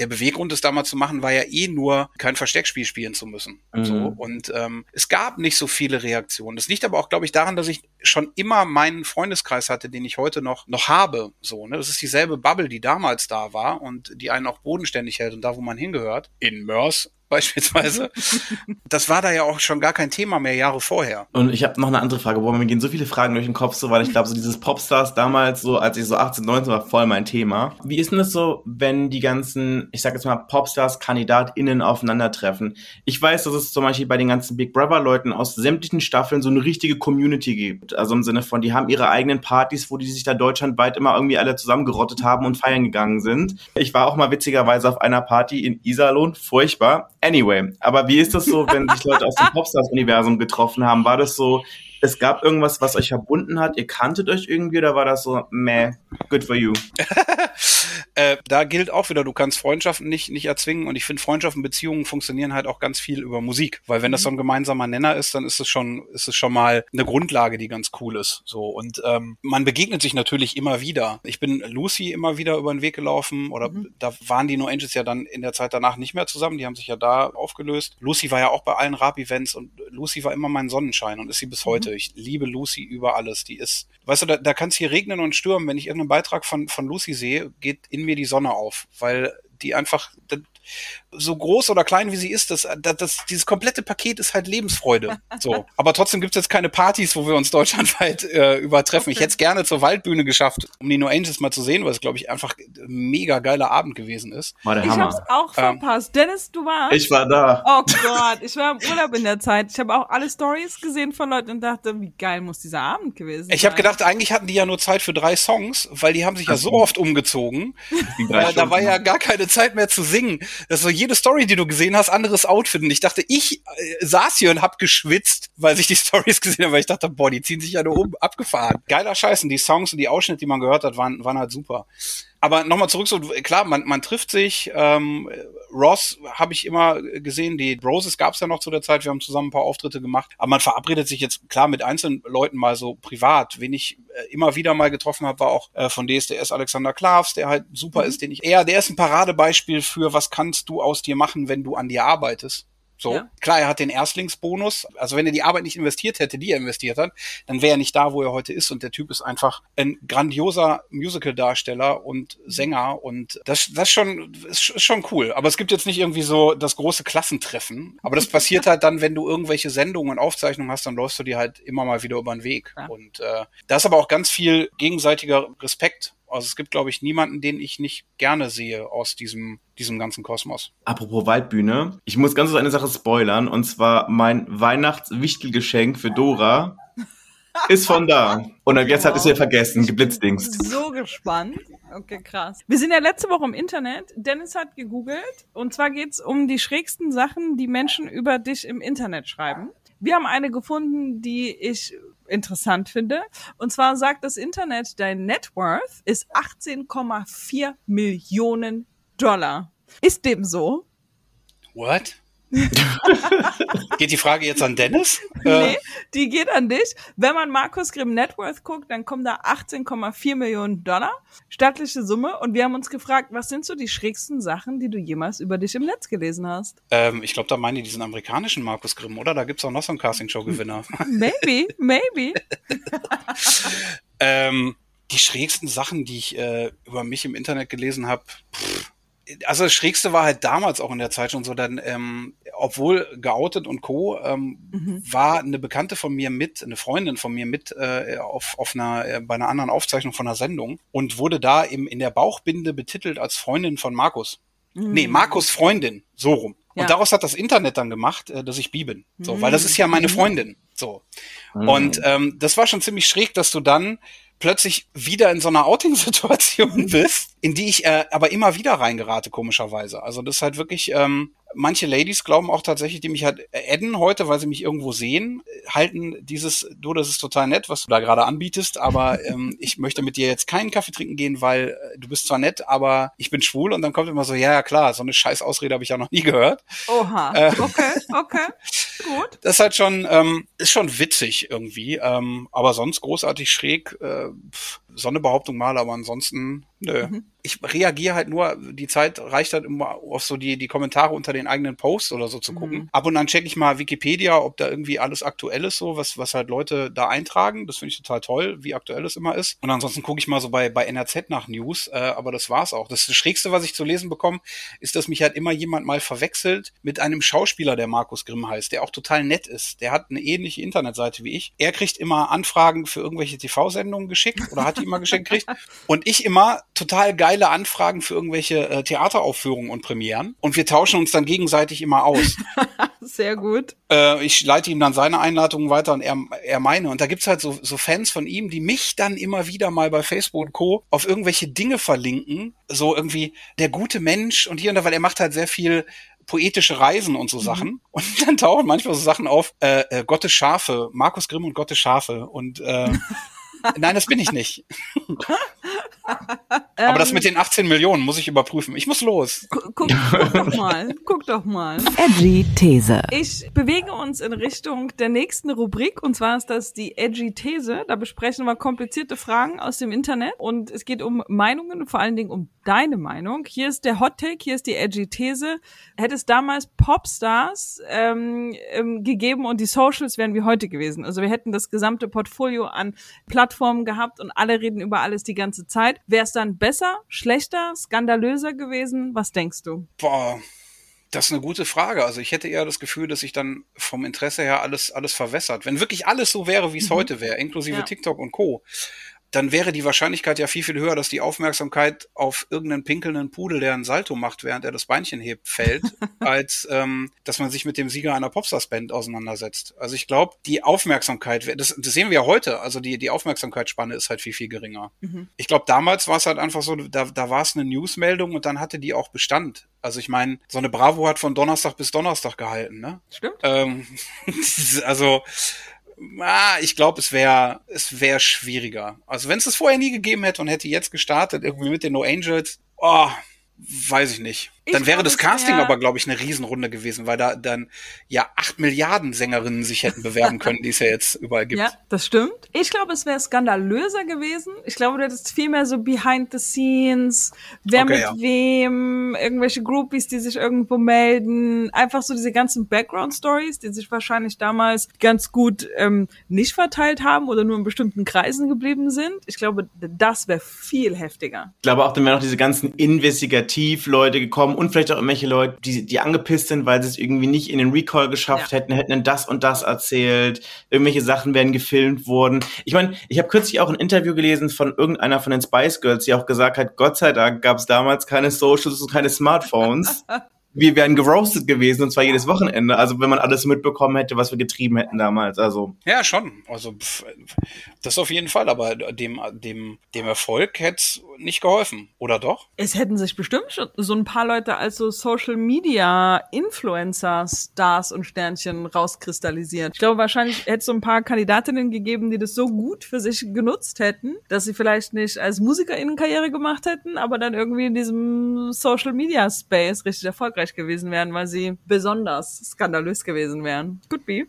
der Beweggrund, das damals zu machen, war ja eh nur, kein Versteckspiel spielen zu müssen. Mhm. So. Und ähm, es gab nicht so viele Reaktionen. Das liegt aber auch, glaube ich, daran, dass ich schon immer meinen Freundeskreis hatte, den ich heute noch, noch habe. So, ne? Das ist dieselbe Bubble, die damals da war und die einen auch bodenständig hält und da, wo man hingehört. In Mörs beispielsweise. Das war da ja auch schon gar kein Thema mehr Jahre vorher. Und ich habe noch eine andere Frage, wo mir gehen so viele Fragen durch den Kopf, so weil ich glaube, so dieses Popstars damals, so als ich so 18, 19 war, voll mein Thema. Wie ist denn das so, wenn die ganzen, ich sag jetzt mal, Popstars-KandidatInnen aufeinandertreffen? Ich weiß, dass es zum Beispiel bei den ganzen Big Brother-Leuten aus sämtlichen Staffeln so eine richtige Community gibt. Also im Sinne von, die haben ihre eigenen Partys, wo die sich da deutschlandweit immer irgendwie alle zusammengerottet haben und feiern gegangen sind. Ich war auch mal witzigerweise auf einer Party in Iserlohn, furchtbar Anyway, aber wie ist das so, wenn sich Leute aus dem Popstars-Universum getroffen haben? War das so, es gab irgendwas, was euch verbunden hat, ihr kanntet euch irgendwie oder war das so, meh, good for you? <laughs> Äh, da gilt auch wieder, du kannst Freundschaften nicht, nicht erzwingen und ich finde Freundschaften, Beziehungen funktionieren halt auch ganz viel über Musik, weil wenn das so ein gemeinsamer Nenner ist, dann ist es schon, ist es schon mal eine Grundlage, die ganz cool ist. So und ähm, man begegnet sich natürlich immer wieder. Ich bin Lucy immer wieder über den Weg gelaufen oder Mhm. da waren die No Angels ja dann in der Zeit danach nicht mehr zusammen, die haben sich ja da aufgelöst. Lucy war ja auch bei allen Rap-Events und Lucy war immer mein Sonnenschein und ist sie bis heute. Ich liebe Lucy über alles. Die ist, weißt du, da, da kann es hier regnen und stürmen. Wenn ich irgendeinen Beitrag von, von Lucy sehe, geht in mir die Sonne auf, weil die einfach, so groß oder klein wie sie ist, das, das, das, dieses komplette Paket ist halt Lebensfreude. <laughs> So. Aber trotzdem gibt's jetzt keine Partys, wo wir uns deutschlandweit äh, übertreffen. Ich Okay. hätte es gerne zur Waldbühne geschafft, um die No Angels mal zu sehen, weil es, glaube ich, einfach ein mega geiler Abend gewesen ist. War der Ich hab's Hammer. auch Ähm, verpasst. Dennis, du warst? Ich war da. Oh Gott, ich war im Urlaub in der Zeit. Ich habe auch alle Stories gesehen von Leuten und dachte, wie geil muss dieser Abend gewesen sein. Ich habe gedacht, eigentlich hatten die ja nur Zeit für drei Songs, weil die haben sich ja so oft umgezogen. Die drei Äh, da war ja gar keine Zeit mehr zu singen. Das so jede Story, die du gesehen hast, anderes Outfit. Und ich dachte, ich äh, saß hier und hab geschwitzt, weil ich die <laughs> Stories gesehen habe, weil ich dachte, boah, die ziehen sich ja nur um, abgefahren. Geiler Scheiß. Und die Songs und die Ausschnitte, die man gehört hat, waren, waren halt super. Aber nochmal zurück, so klar, man, man trifft sich. Ähm, Ross habe ich immer gesehen, die Roses gab es ja noch zu der Zeit, wir haben zusammen ein paar Auftritte gemacht. Aber man verabredet sich jetzt klar mit einzelnen Leuten mal so privat. Wen ich äh, immer wieder mal getroffen habe, war auch äh, von DSDS Alexander Klavs, der halt super ist, den ich eher, der ist ein Paradebeispiel für, was kannst du aus dir machen, wenn du an dir arbeitest. So, Ja. klar, er hat den Erstlingsbonus. Also wenn er die Arbeit nicht investiert hätte, die er investiert hat, dann wäre er nicht da, wo er heute ist. Und der Typ ist einfach ein grandioser Musical-Darsteller und Sänger. Und das, das ist schon, ist schon cool. Aber es gibt jetzt nicht irgendwie so das große Klassentreffen. Aber das passiert <laughs> halt dann, wenn du irgendwelche Sendungen und Aufzeichnungen hast, dann läufst du dir halt immer mal wieder über den Weg. Ja. Und äh, da ist aber auch ganz viel gegenseitiger Respekt. Also es gibt, glaube ich, niemanden, den ich nicht gerne sehe aus diesem, diesem ganzen Kosmos. Apropos Waldbühne, ich muss ganz kurz eine Sache spoilern und zwar mein Weihnachtswichtelgeschenk für Dora <laughs> ist von da. Und dann jetzt hat es ja vergessen, geblitzdingst. so gespannt. Okay, krass. Wir sind ja letzte Woche im Internet. Dennis hat gegoogelt. Und zwar geht's um die schrägsten Sachen, die Menschen über dich im Internet schreiben. Wir haben eine gefunden, die ich interessant finde. Und zwar sagt das Internet, dein Net Worth ist 18,4 Millionen Dollar. Ist dem so? What? <laughs> Geht die Frage jetzt an Dennis? Äh, Nee, die geht an dich. Wenn man Markus Grimm Net Worth guckt, dann kommen da 18,4 Millionen Dollar. Stattliche Summe. Und wir haben uns gefragt, was sind so die schrägsten Sachen, die du jemals über dich im Netz gelesen hast? ähm, ich glaube, da meinen die diesen amerikanischen Markus Grimm, oder? Da gibt's auch noch so einen Castingshow-Gewinner. <laughs> Maybe, maybe. <laughs> ähm, die schrägsten Sachen, die ich äh, über mich im Internet gelesen habe, also das Schrägste war halt damals auch in der Zeit schon so, dann, ähm, obwohl geoutet und Co., ähm, war eine Bekannte von mir mit, eine Freundin von mir mit äh, auf, auf einer, äh, bei einer anderen Aufzeichnung von einer Sendung und wurde da im, in der Bauchbinde betitelt als Freundin von Markus. Nee, Markus Freundin, so rum. Ja. Und daraus hat das Internet dann gemacht, äh, dass ich Bi bin. So, weil das ist ja meine Freundin. So. Und ähm, das war schon ziemlich schräg, dass du dann plötzlich wieder in so einer Outing-Situation <laughs> bist, in die ich äh, aber immer wieder reingerate, komischerweise. Also das ist halt wirklich, ähm, manche Ladies glauben auch tatsächlich, die mich halt adden heute, weil sie mich irgendwo sehen, halten dieses, du, das ist total nett, was du da gerade anbietest, aber <laughs> ähm, ich möchte mit dir jetzt keinen Kaffee trinken gehen, weil äh, du bist zwar nett, aber ich bin schwul und dann kommt immer so, ja, ja klar, so eine scheiß Ausrede habe ich ja noch nie gehört. Oha. Äh. Okay, <laughs> okay. Gut. Das ist halt schon, ähm, ist schon witzig irgendwie, ähm, aber sonst großartig schräg, äh, so eine Behauptung mal, aber ansonsten, nö. Ich reagiere halt nur, die Zeit reicht halt immer auf so die, die Kommentare unter den eigenen Posts oder so zu gucken. Ab und an checke ich mal Wikipedia, ob da irgendwie alles aktuell ist, so, was, was halt Leute da eintragen. Das finde ich total toll, wie aktuell es immer ist. Und ansonsten gucke ich mal so bei, bei NRZ nach News, äh, aber das war's auch. Das, das Schrägste, was ich zu lesen bekomme, ist, dass mich halt immer jemand mal verwechselt mit einem Schauspieler, der Markus Grimm heißt, der auch total nett ist. Der hat eine ähnliche Internetseite wie ich. Er kriegt immer Anfragen für irgendwelche TV-Sendungen geschickt oder hat die immer geschenkt gekriegt. <laughs> Und ich immer total geile Anfragen für irgendwelche äh, Theateraufführungen und Premieren. Und wir tauschen uns dann gegenseitig immer aus. <laughs> Sehr gut. äh, ich leite ihm dann seine Einladungen weiter und er, er meine. Und da gibt's halt so, so Fans von ihm, die mich dann immer wieder mal bei Facebook und Co. auf irgendwelche Dinge verlinken. So irgendwie der gute Mensch und hier und da, weil er macht halt sehr viel poetische Reisen und so Sachen. <laughs> Und dann tauchen manchmal so Sachen auf, äh, äh, Gottes Schafe, Markus Grimm und Gottes Schafe. Und äh, <laughs> nein, das bin ich nicht. <laughs> Aber das mit den 18 Millionen muss ich überprüfen. Ich muss los. Guck, guck, guck doch mal, guck doch mal. Edgy These. Ich bewege uns in Richtung der nächsten Rubrik und zwar ist das die Edgy These. Da besprechen wir komplizierte Fragen aus dem Internet und es geht um Meinungen, vor allen Dingen um deine Meinung. Hier ist der Hot Take, hier ist die Edgy These. Hätte es damals Popstars ähm, ähm, gegeben und die Socials wären wie heute gewesen. Also wir hätten das gesamte Portfolio an Plattformen gehabt und alle reden über alles die ganze Zeit. Wäre es dann besser, schlechter, skandalöser gewesen? Was denkst du? Boah. Das ist eine gute Frage. Also ich hätte eher das Gefühl, dass sich dann vom Interesse her alles, alles verwässert. Wenn wirklich alles so wäre, wie es Mhm. heute wäre, inklusive Ja. TikTok und Co., dann wäre die Wahrscheinlichkeit ja viel, viel höher, dass die Aufmerksamkeit auf irgendeinen pinkelnden Pudel, der ein Salto macht, während er das Beinchen hebt, fällt, <laughs> als ähm, dass man sich mit dem Sieger einer Popstars-Band auseinandersetzt. Also ich glaube, die Aufmerksamkeit, das, das sehen wir ja heute, also die, die Aufmerksamkeitsspanne ist halt viel, viel geringer. Ich glaube, damals war es halt einfach so, da, da war es eine Newsmeldung und dann hatte die auch Bestand. Also ich meine, so eine Bravo hat von Donnerstag bis Donnerstag gehalten, ne? Stimmt? Ähm, <laughs> also, ah, ich glaube, es wäre es wäre schwieriger. Also wenn es das vorher nie gegeben hätte und hätte jetzt gestartet, irgendwie mit den No Angels, oh, weiß ich nicht. Ich Dann wäre das Casting wär- aber, glaube ich, eine Riesenrunde gewesen, weil da dann ja acht Milliarden Sängerinnen sich hätten bewerben <laughs> können, die es ja jetzt überall gibt. Ja, das stimmt. Ich glaube, es wäre skandalöser gewesen. Ich glaube, du hättest viel mehr so behind the scenes, wer Okay, mit ja. wem, irgendwelche Groupies, die sich irgendwo melden, einfach so diese ganzen Background Stories, die sich wahrscheinlich damals ganz gut ähm, nicht verteilt haben oder nur in bestimmten Kreisen geblieben sind. Ich glaube, das wäre viel heftiger. Ich glaube auch, dann wären noch diese ganzen Investigativ-Leute gekommen und vielleicht auch irgendwelche Leute, die, die angepisst sind, weil sie es irgendwie nicht in den Recall geschafft Ja. hätten, hätten dann das und das erzählt, irgendwelche Sachen werden gefilmt worden. Ich meine, ich habe kürzlich auch ein Interview gelesen von irgendeiner von den Spice Girls, die auch gesagt hat, Gott sei Dank gab es damals keine Socials und keine Smartphones. <laughs> wir wären geroastet gewesen und zwar jedes Wochenende. Also wenn man alles mitbekommen hätte, was wir getrieben hätten damals. Also Ja, schon. Also pff, das auf jeden Fall, aber dem, dem, dem Erfolg hätte es nicht geholfen, oder doch? Es hätten sich bestimmt schon so ein paar Leute als so Social Media Influencer, Stars und Sternchen rauskristallisiert. Ich glaube, wahrscheinlich hätte es so ein paar Kandidatinnen gegeben, die das so gut für sich genutzt hätten, dass sie vielleicht nicht als MusikerInnen Karriere gemacht hätten, aber dann irgendwie in diesem Social Media Space richtig erfolgreich gewesen wären, weil sie besonders skandalös gewesen wären. Could be.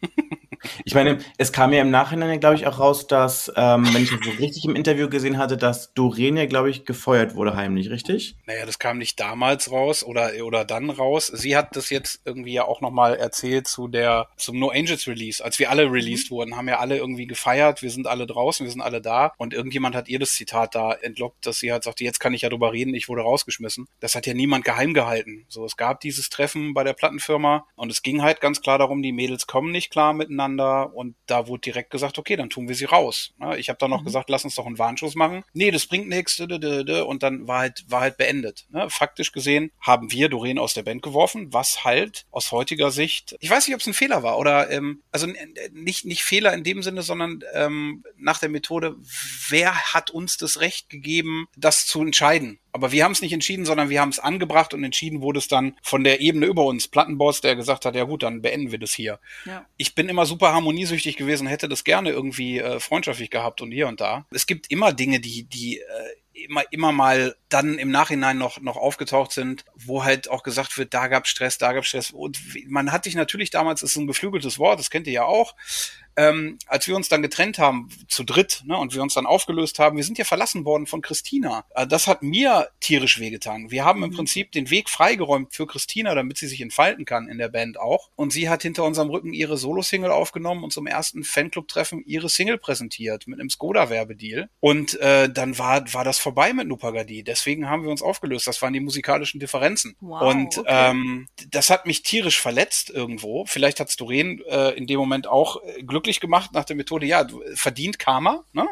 <laughs> Ich meine, es kam ja im Nachhinein, glaube ich, auch raus, dass, ähm, wenn ich das so richtig im Interview gesehen hatte, dass Doreen ja, glaube ich, gefeuert wurde heimlich, richtig? Naja, das kam nicht damals raus oder, oder dann raus. Sie hat das jetzt irgendwie ja auch nochmal erzählt zu der, zum No Angels Release. Als wir alle released wurden, haben ja alle irgendwie gefeiert. Wir sind alle draußen, wir sind alle da. Und irgendjemand hat ihr das Zitat da entlockt, dass sie halt sagte, jetzt kann ich ja drüber reden, ich wurde rausgeschmissen. Das hat ja niemand geheim gehalten. So, es gab dieses Treffen bei der Plattenfirma und es ging halt ganz klar darum, die Mädels kommen nicht klar miteinander und da wurde direkt gesagt, okay, dann tun wir sie raus. Ne, Ich habe dann noch gesagt, lass uns doch einen Warnschuss machen. Nee, das bringt nichts. Und dann war halt, war halt beendet. Ne? Faktisch gesehen haben wir Doreen aus der Band geworfen, was halt aus heutiger Sicht, ich weiß nicht, ob es ein Fehler war oder ähm, also nicht, nicht Fehler in dem Sinne, sondern ähm, nach der Methode, wer hat uns das Recht gegeben, das zu entscheiden? Aber wir haben es nicht entschieden, sondern wir haben es angebracht und entschieden wurde es dann von der Ebene über uns, Plattenboss, der gesagt hat, ja gut, dann beenden wir das hier. Ja. Ich bin immer super harmoniesüchtig gewesen, hätte das gerne irgendwie äh, freundschaftlich gehabt und hier und da. Es gibt immer Dinge, die, die äh, immer, immer mal dann im Nachhinein noch, noch aufgetaucht sind, wo halt auch gesagt wird, da gab Stress, da gab Stress. Und man hat sich natürlich damals, ist ein geflügeltes Wort, das kennt ihr ja auch, ähm, als wir uns dann getrennt haben, zu dritt, ne, und wir uns dann aufgelöst haben, wir sind ja verlassen worden von Christina. Äh, das hat mir tierisch wehgetan. Wir haben im Prinzip den Weg freigeräumt für Christina, damit sie sich entfalten kann in der Band auch. Und sie hat hinter unserem Rücken ihre Solo-Single aufgenommen und zum ersten Fanclub-Treffen ihre Single präsentiert mit einem Skoda-Werbedeal. Und äh, dann war, war das vorbei mit Nupagadi. Deswegen haben wir uns aufgelöst. Das waren die musikalischen Differenzen. Wow, und okay. ähm, das hat mich tierisch verletzt irgendwo. Vielleicht hat Doreen äh, in dem Moment auch äh, glücklich gemacht nach der Methode, ja, äh, verdient Karma, ne?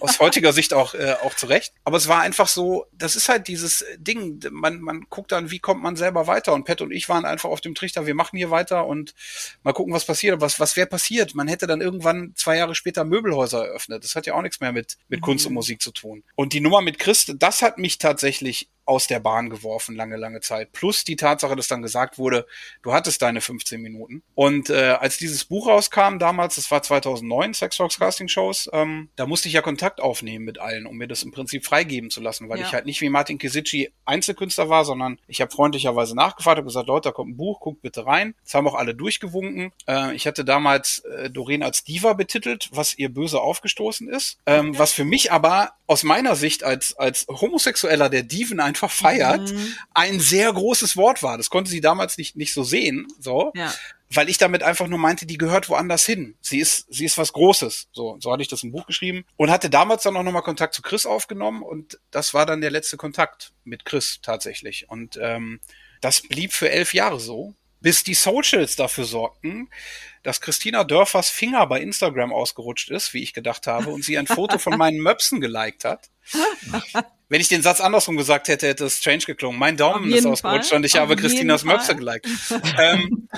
Aus heutiger <laughs> Sicht auch, äh, auch zurecht. Aber es war einfach so, das ist halt dieses Ding, man, man guckt dann, wie kommt man selber weiter. Und Pat und ich waren einfach auf dem Trichter, wir machen hier weiter und mal gucken, was passiert. Was, was wäre passiert? Man hätte dann irgendwann zwei Jahre später Möbelhäuser eröffnet. Das hat ja auch nichts mehr mit, mit Kunst und Musik zu tun. Und die Nummer mit Christ, das hat mich tatsächlich aus der Bahn geworfen, lange, lange Zeit. Plus die Tatsache, dass dann gesagt wurde, du hattest deine 15 Minuten. Und äh, als dieses Buch rauskam damals, das war 2009, Sex Talks Casting Shows, ähm, da musste ich ja Kontakt aufnehmen mit allen, um mir das im Prinzip freigeben zu lassen, weil Ja. ich halt nicht wie Martin Kisici Einzelkünstler war, sondern ich habe freundlicherweise nachgefragt, habe gesagt, Leute, da kommt ein Buch, guckt bitte rein. Das haben auch alle durchgewunken. Äh, ich hatte damals äh, Doreen als Diva betitelt, was ihr böse aufgestoßen ist. Ähm, was für mich aber aus meiner Sicht als, als Homosexueller, der Diven einfach feiert, Mhm. ein sehr großes Wort war. Das konnte sie damals nicht, nicht so sehen, so. Ja. Weil ich damit einfach nur meinte, die gehört woanders hin. Sie ist, sie ist was Großes. So, so hatte ich das im Buch geschrieben. Und hatte damals dann auch nochmal Kontakt zu Chris aufgenommen. Und das war dann der letzte Kontakt mit Chris tatsächlich. Und ähm, das blieb für elf Jahre so, bis die Socials dafür sorgten, dass Christina Dörfers Finger bei Instagram ausgerutscht ist, wie ich gedacht habe, und sie ein Foto von meinen Möpsen geliked hat. Wenn ich den Satz andersrum gesagt hätte, hätte es strange geklungen. Mein Daumen ist ausgerutscht Fall. und ich Auf habe Christinas Fall. Möpse geliked. ähm,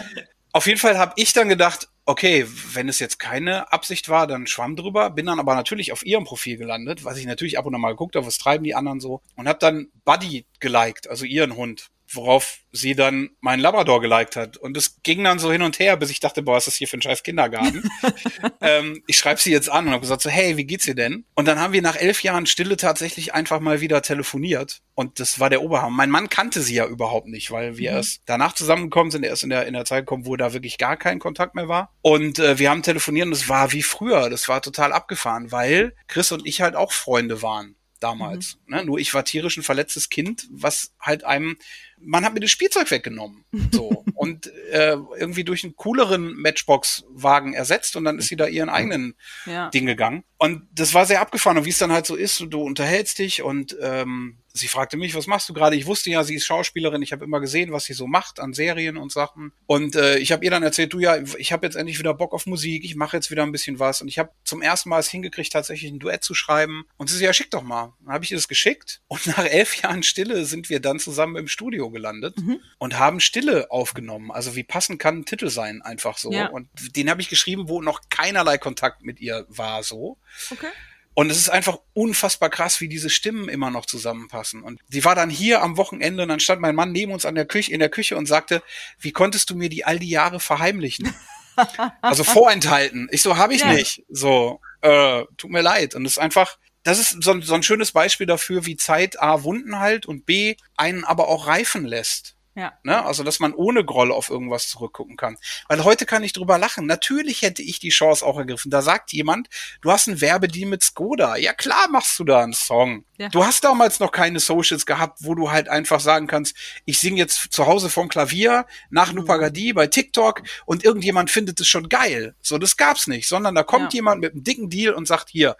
auf jeden Fall habe ich dann gedacht, okay, wenn es jetzt keine Absicht war, dann schwamm drüber. Bin dann aber natürlich auf ihrem Profil gelandet, was ich natürlich ab und an mal geguckt habe, was treiben die anderen so. Und habe dann Buddy geliked, also ihren Hund. Worauf sie dann meinen Labrador geliked hat. Und es ging dann so hin und her, bis ich dachte, boah, was ist das hier für ein scheiß Kindergarten? <laughs> ähm, ich schreibe sie jetzt an und habe gesagt so, hey, wie geht's dir denn? Und dann haben wir nach elf Jahren Stille tatsächlich einfach mal wieder telefoniert. Und das war der Oberhammer. Mein Mann kannte sie ja überhaupt nicht, weil wir erst danach zusammengekommen sind, erst in der, in der Zeit gekommen, wo da wirklich gar kein Kontakt mehr war. Und äh, wir haben telefoniert und es war wie früher. Das war total abgefahren, weil Chris und ich halt auch Freunde waren damals. Ne? Nur ich war tierisch ein verletztes Kind, was halt einem, man hat mir das Spielzeug weggenommen. So. <laughs> und äh, irgendwie durch einen cooleren Matchbox-Wagen ersetzt und dann ist sie da ihren eigenen Ja. Ding gegangen. Und das war sehr abgefahren. Und wie es dann halt so ist, du unterhältst dich und ähm, sie fragte mich, was machst du gerade? Ich wusste ja, sie ist Schauspielerin. Ich habe immer gesehen, was sie so macht an Serien und Sachen. Und äh, ich habe ihr dann erzählt, du ja, ich habe jetzt endlich wieder Bock auf Musik. Ich mache jetzt wieder ein bisschen was. Und ich habe zum ersten Mal es hingekriegt, tatsächlich ein Duett zu schreiben. Und sie so, ja, schick doch mal. Dann habe ich ihr das geschickt. Und nach elf Jahren Stille sind wir dann zusammen im Studio gelandet und haben Stille aufgenommen. Also wie passend kann ein Titel sein, einfach so. Ja. Und den habe ich geschrieben, wo noch keinerlei Kontakt mit ihr war, so. Okay. Und es ist einfach unfassbar krass, wie diese Stimmen immer noch zusammenpassen. Und sie war dann hier am Wochenende und dann stand mein Mann neben uns an der Küche, in der Küche und sagte, wie konntest du mir die all die Jahre verheimlichen? <laughs> also vorenthalten. Ich so, habe ich Ja. nicht. So, äh, tut mir leid. Und es ist einfach, das ist so, ein- so ein schönes Beispiel dafür, wie Zeit A Wunden halt und B einen aber auch reifen lässt. Ja. Ne? Also, dass man ohne Groll auf irgendwas zurückgucken kann. Weil heute kann ich drüber lachen. Natürlich hätte ich die Chance auch ergriffen. Da sagt jemand, du hast einen Werbedeal mit Skoda. Ja klar machst du da einen Song. Ja. Du hast damals noch keine Socials gehabt, wo du halt einfach sagen kannst, ich singe jetzt zu Hause vom Klavier nach Mhm. Nupagadi bei TikTok und irgendjemand findet es schon geil. So, das gab's nicht. Sondern da kommt Ja. jemand mit einem dicken Deal und sagt, hier,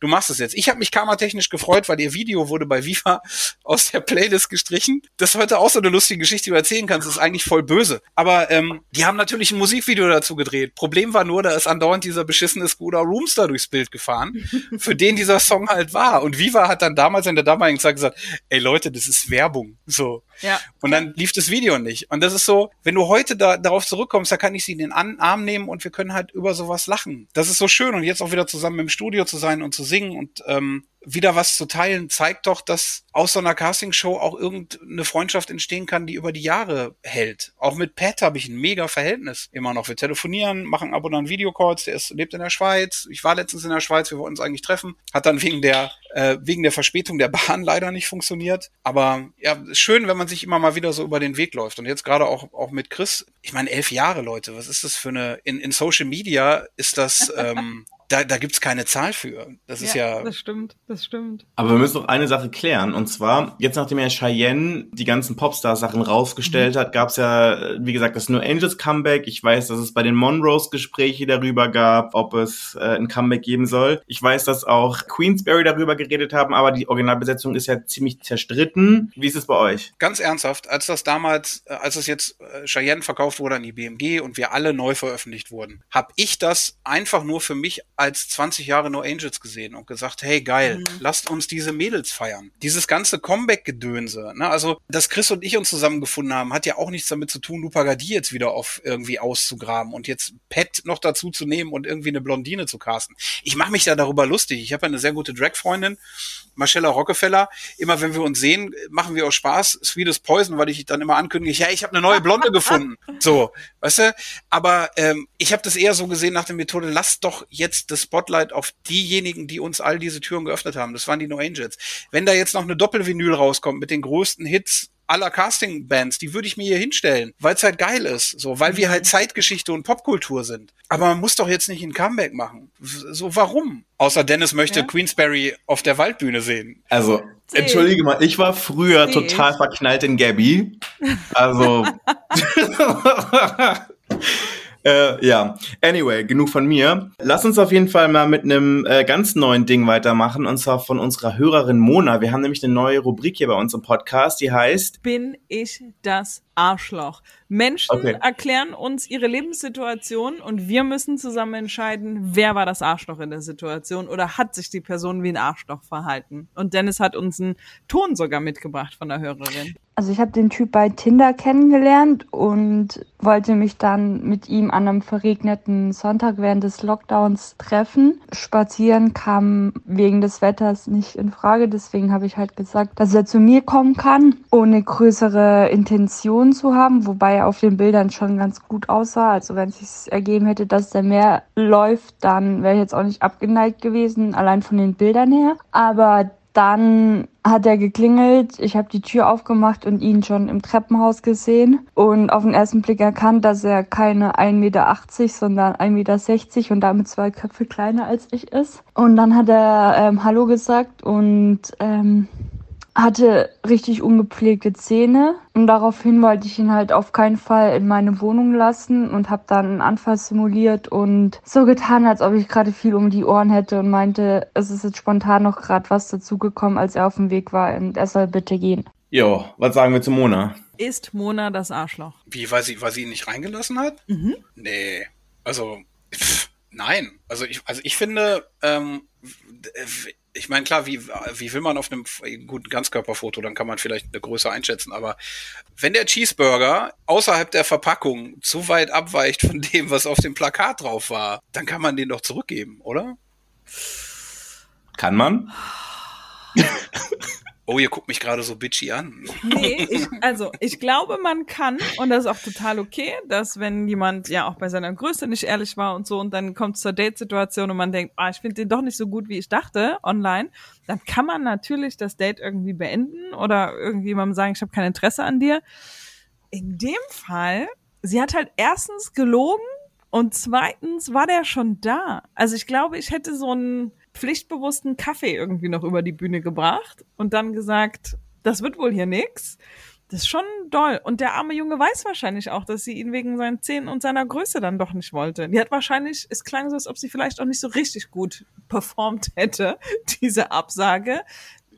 du machst es jetzt. Ich habe mich kameratechnisch gefreut, weil ihr Video wurde bei Viva aus der Playlist gestrichen. Das ist heute auch so eine lustige Geschichte, die du erzählen kannst. Das ist eigentlich voll böse. Aber ähm, die haben natürlich ein Musikvideo dazu gedreht. Problem war nur, da ist andauernd dieser beschissene Skoda Roomster durchs Bild gefahren, <laughs> für den dieser Song halt war. Und Viva hat dann damals in der damaligen Zeit gesagt, ey Leute, das ist Werbung. So. Ja. Und dann lief das Video nicht. Und das ist so, wenn du heute da, darauf zurückkommst, da kann ich sie in den Arm nehmen und wir können halt über sowas lachen. Das ist so schön. Und jetzt auch wieder zusammen im Studio zu sein und zu singen und ähm, wieder was zu teilen, zeigt doch, dass aus so einer Castingshow auch irgendeine Freundschaft entstehen kann, die über die Jahre hält. Auch mit Pat habe ich ein mega Verhältnis immer noch. Wir telefonieren, machen ab und an Videocalls. Der ist, lebt in der Schweiz. Ich war letztens in der Schweiz. Wir wollten uns eigentlich treffen. Hat dann wegen der äh, wegen der Verspätung der Bahn <laughs> leider nicht funktioniert. Aber ja, ist schön, wenn man sich immer mal wieder so über den Weg läuft. Und jetzt gerade auch auch mit Chris. Ich meine, elf Jahre, Leute. Was ist das für eine? In, in Social Media ist das. <laughs> Ähm, da, da gibt's keine Zahl für. Das ist ja, Das stimmt, das stimmt. Aber wir müssen noch eine Sache klären. Und zwar, jetzt nachdem ja Cheyenne die ganzen Popstar-Sachen rausgestellt hat, gab es ja, wie gesagt, das New Angels Comeback. Ich weiß, dass es bei den Monrose Gespräche darüber gab, ob es äh, ein Comeback geben soll. Ich weiß, dass auch Queensberry darüber geredet haben, aber die Originalbesetzung ist ja ziemlich zerstritten. Wie ist es bei euch? ganz ernsthaft, als das damals, äh, als es jetzt äh, Cheyenne verkauft wurde an die BMG und wir alle neu veröffentlicht wurden, habe ich das einfach nur für mich als 20 Jahre No Angels gesehen und gesagt, hey geil, geil. Lasst uns diese Mädels feiern. Dieses ganze Comeback-Gedönse, ne? Also, dass Chris und ich uns zusammengefunden haben, hat ja auch nichts damit zu tun, Lupa Gadi jetzt wieder auf irgendwie auszugraben und jetzt Pet noch dazu zu nehmen und irgendwie eine Blondine zu casten. Ich mache mich da darüber lustig. Ich habe eine sehr gute Drag-Freundin, Marcella Rockefeller. Immer wenn wir uns sehen, machen wir auch Spaß. Sweetest Poison, weil ich dann immer ankündige, ja, ich habe eine neue Blonde gefunden. <laughs> So, weißt du? Aber ähm, ich habe das eher so gesehen nach der Methode, lasst doch jetzt das Spotlight auf diejenigen, die uns all diese Türen geöffnet haben. Das waren die No Angels. Wenn da jetzt noch eine Doppelvinyl rauskommt mit den größten Hits aller Casting-Bands, die würde ich mir hier hinstellen, weil es halt geil ist, so, weil wir halt Zeitgeschichte und Popkultur sind. Aber man muss doch jetzt nicht ein Comeback machen. So, warum? Außer Dennis möchte Ja. Queensberry auf der Waldbühne sehen. Also, Seh. entschuldige mal, ich war früher Seh total verknallt in Gabby. Also. <laughs> <laughs> <laughs> Äh, ja, anyway, genug von mir. Lass uns auf jeden Fall mal mit einem äh, ganz neuen Ding weitermachen, und zwar von unserer Hörerin Mona. Wir haben nämlich eine neue Rubrik hier bei uns im Podcast, die heißt Bin ich das Arschloch? Menschen Okay. erklären uns ihre Lebenssituation und wir müssen zusammen entscheiden, wer war das Arschloch in der Situation oder hat sich die Person wie ein Arschloch verhalten. Und Dennis hat uns einen Ton sogar mitgebracht von der Hörerin. Also ich habe den Typ bei Tinder kennengelernt und wollte mich dann mit ihm an einem verregneten Sonntag während des Lockdowns treffen. Spazieren kam wegen des Wetters nicht in Frage, deswegen habe ich halt gesagt, dass er zu mir kommen kann, ohne größere Intention zu haben, wobei er auf den Bildern schon ganz gut aussah. Also wenn es sich ergeben hätte, dass der mehr läuft, dann wäre ich jetzt auch nicht abgeneigt gewesen, allein von den Bildern her. Aber dann hat er geklingelt, ich habe die Tür aufgemacht und ihn schon im Treppenhaus gesehen und auf den ersten Blick erkannt, dass er keine 1,80 Meter, sondern 1,60 Meter und damit zwei Köpfe kleiner als ich ist. Und dann hat er ähm, Hallo gesagt und ähm, hatte richtig ungepflegte Zähne und daraufhin wollte ich ihn halt auf keinen Fall in meine Wohnung lassen und habe dann einen Anfall simuliert und so getan, als ob ich gerade viel um die Ohren hätte und meinte, es ist jetzt spontan noch gerade was dazugekommen, als er auf dem Weg war und er soll bitte gehen. Jo, was sagen wir zu Mona? Ist Mona das Arschloch? Wie, weil sie, weil sie ihn nicht reingelassen hat? Mhm. Nee. Also, pff, nein. Also ich, also ich finde, ähm, ich meine, klar, wie, wie will man auf einem guten Ganzkörperfoto, dann kann man vielleicht eine Größe einschätzen, aber wenn der Cheeseburger außerhalb der Verpackung zu weit abweicht von dem, was auf dem Plakat drauf war, dann kann man den doch zurückgeben, oder? Kann man? <laughs> Oh, ihr guckt mich gerade so bitchy an. Nee, ich, also ich glaube, man kann, und das ist auch total okay, dass wenn jemand ja auch bei seiner Größe nicht ehrlich war und so und dann kommt es zur Date-Situation und man denkt, ah, ich finde den doch nicht so gut, wie ich dachte, online, dann kann man natürlich das Date irgendwie beenden oder irgendwie mal sagen, ich habe kein Interesse an dir. In dem Fall, sie hat halt erstens gelogen und zweitens war der schon da. Also ich glaube, ich hätte so einen pflichtbewussten Kaffee irgendwie noch über die Bühne gebracht und dann gesagt, das wird wohl hier nix. Das ist schon doll. Und der arme Junge weiß wahrscheinlich auch, dass sie ihn wegen seinen Zähnen und seiner Größe dann doch nicht wollte. Die hat wahrscheinlich, es klang so, als ob sie vielleicht auch nicht so richtig gut performt hätte, <laughs> diese Absage.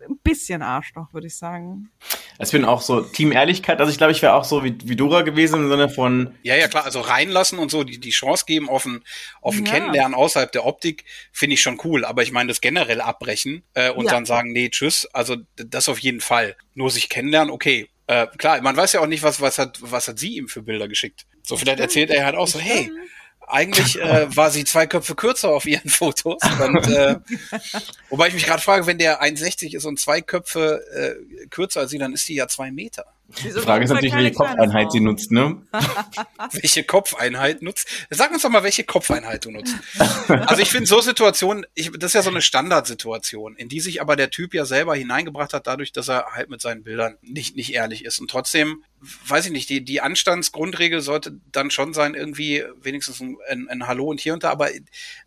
Ein bisschen Arschloch, würde ich sagen. Also ich bin auch so Team Ehrlichkeit. Also ich glaube, ich wäre auch so wie, wie Dora gewesen im Sinne von, Ja, ja, klar, also reinlassen und so, die, die Chance geben auf ein, auf ein Ja. Kennenlernen außerhalb der Optik, finde ich schon cool. Aber ich meine, das generell abbrechen äh, und Ja. dann sagen, nee, tschüss, also das auf jeden Fall. Nur sich kennenlernen, okay. Äh, klar, man weiß ja auch nicht, was, was hat, was hat sie ihm für Bilder geschickt. So, vielleicht erzählt er halt auch so, hey, eigentlich äh, war sie zwei Köpfe kürzer auf ihren <laughs> Fotos. Und, äh, wobei ich mich gerade frage, wenn der 1,60 ist und zwei Köpfe äh, kürzer als sie, dann ist die ja zwei Meter. Die Frage ist natürlich, welche Kopfeinheit sie nutzt, ne? <laughs> welche Kopfeinheit nutzt. Sag uns doch mal, welche Kopfeinheit du nutzt. Also ich finde so Situationen, ich, das ist ja so eine Standardsituation, in die sich aber der Typ ja selber hineingebracht hat, dadurch, dass er halt mit seinen Bildern nicht, nicht ehrlich ist. Und trotzdem, weiß ich nicht, die, die Anstandsgrundregel sollte dann schon sein, irgendwie wenigstens ein, ein, ein Hallo und hier und da. Aber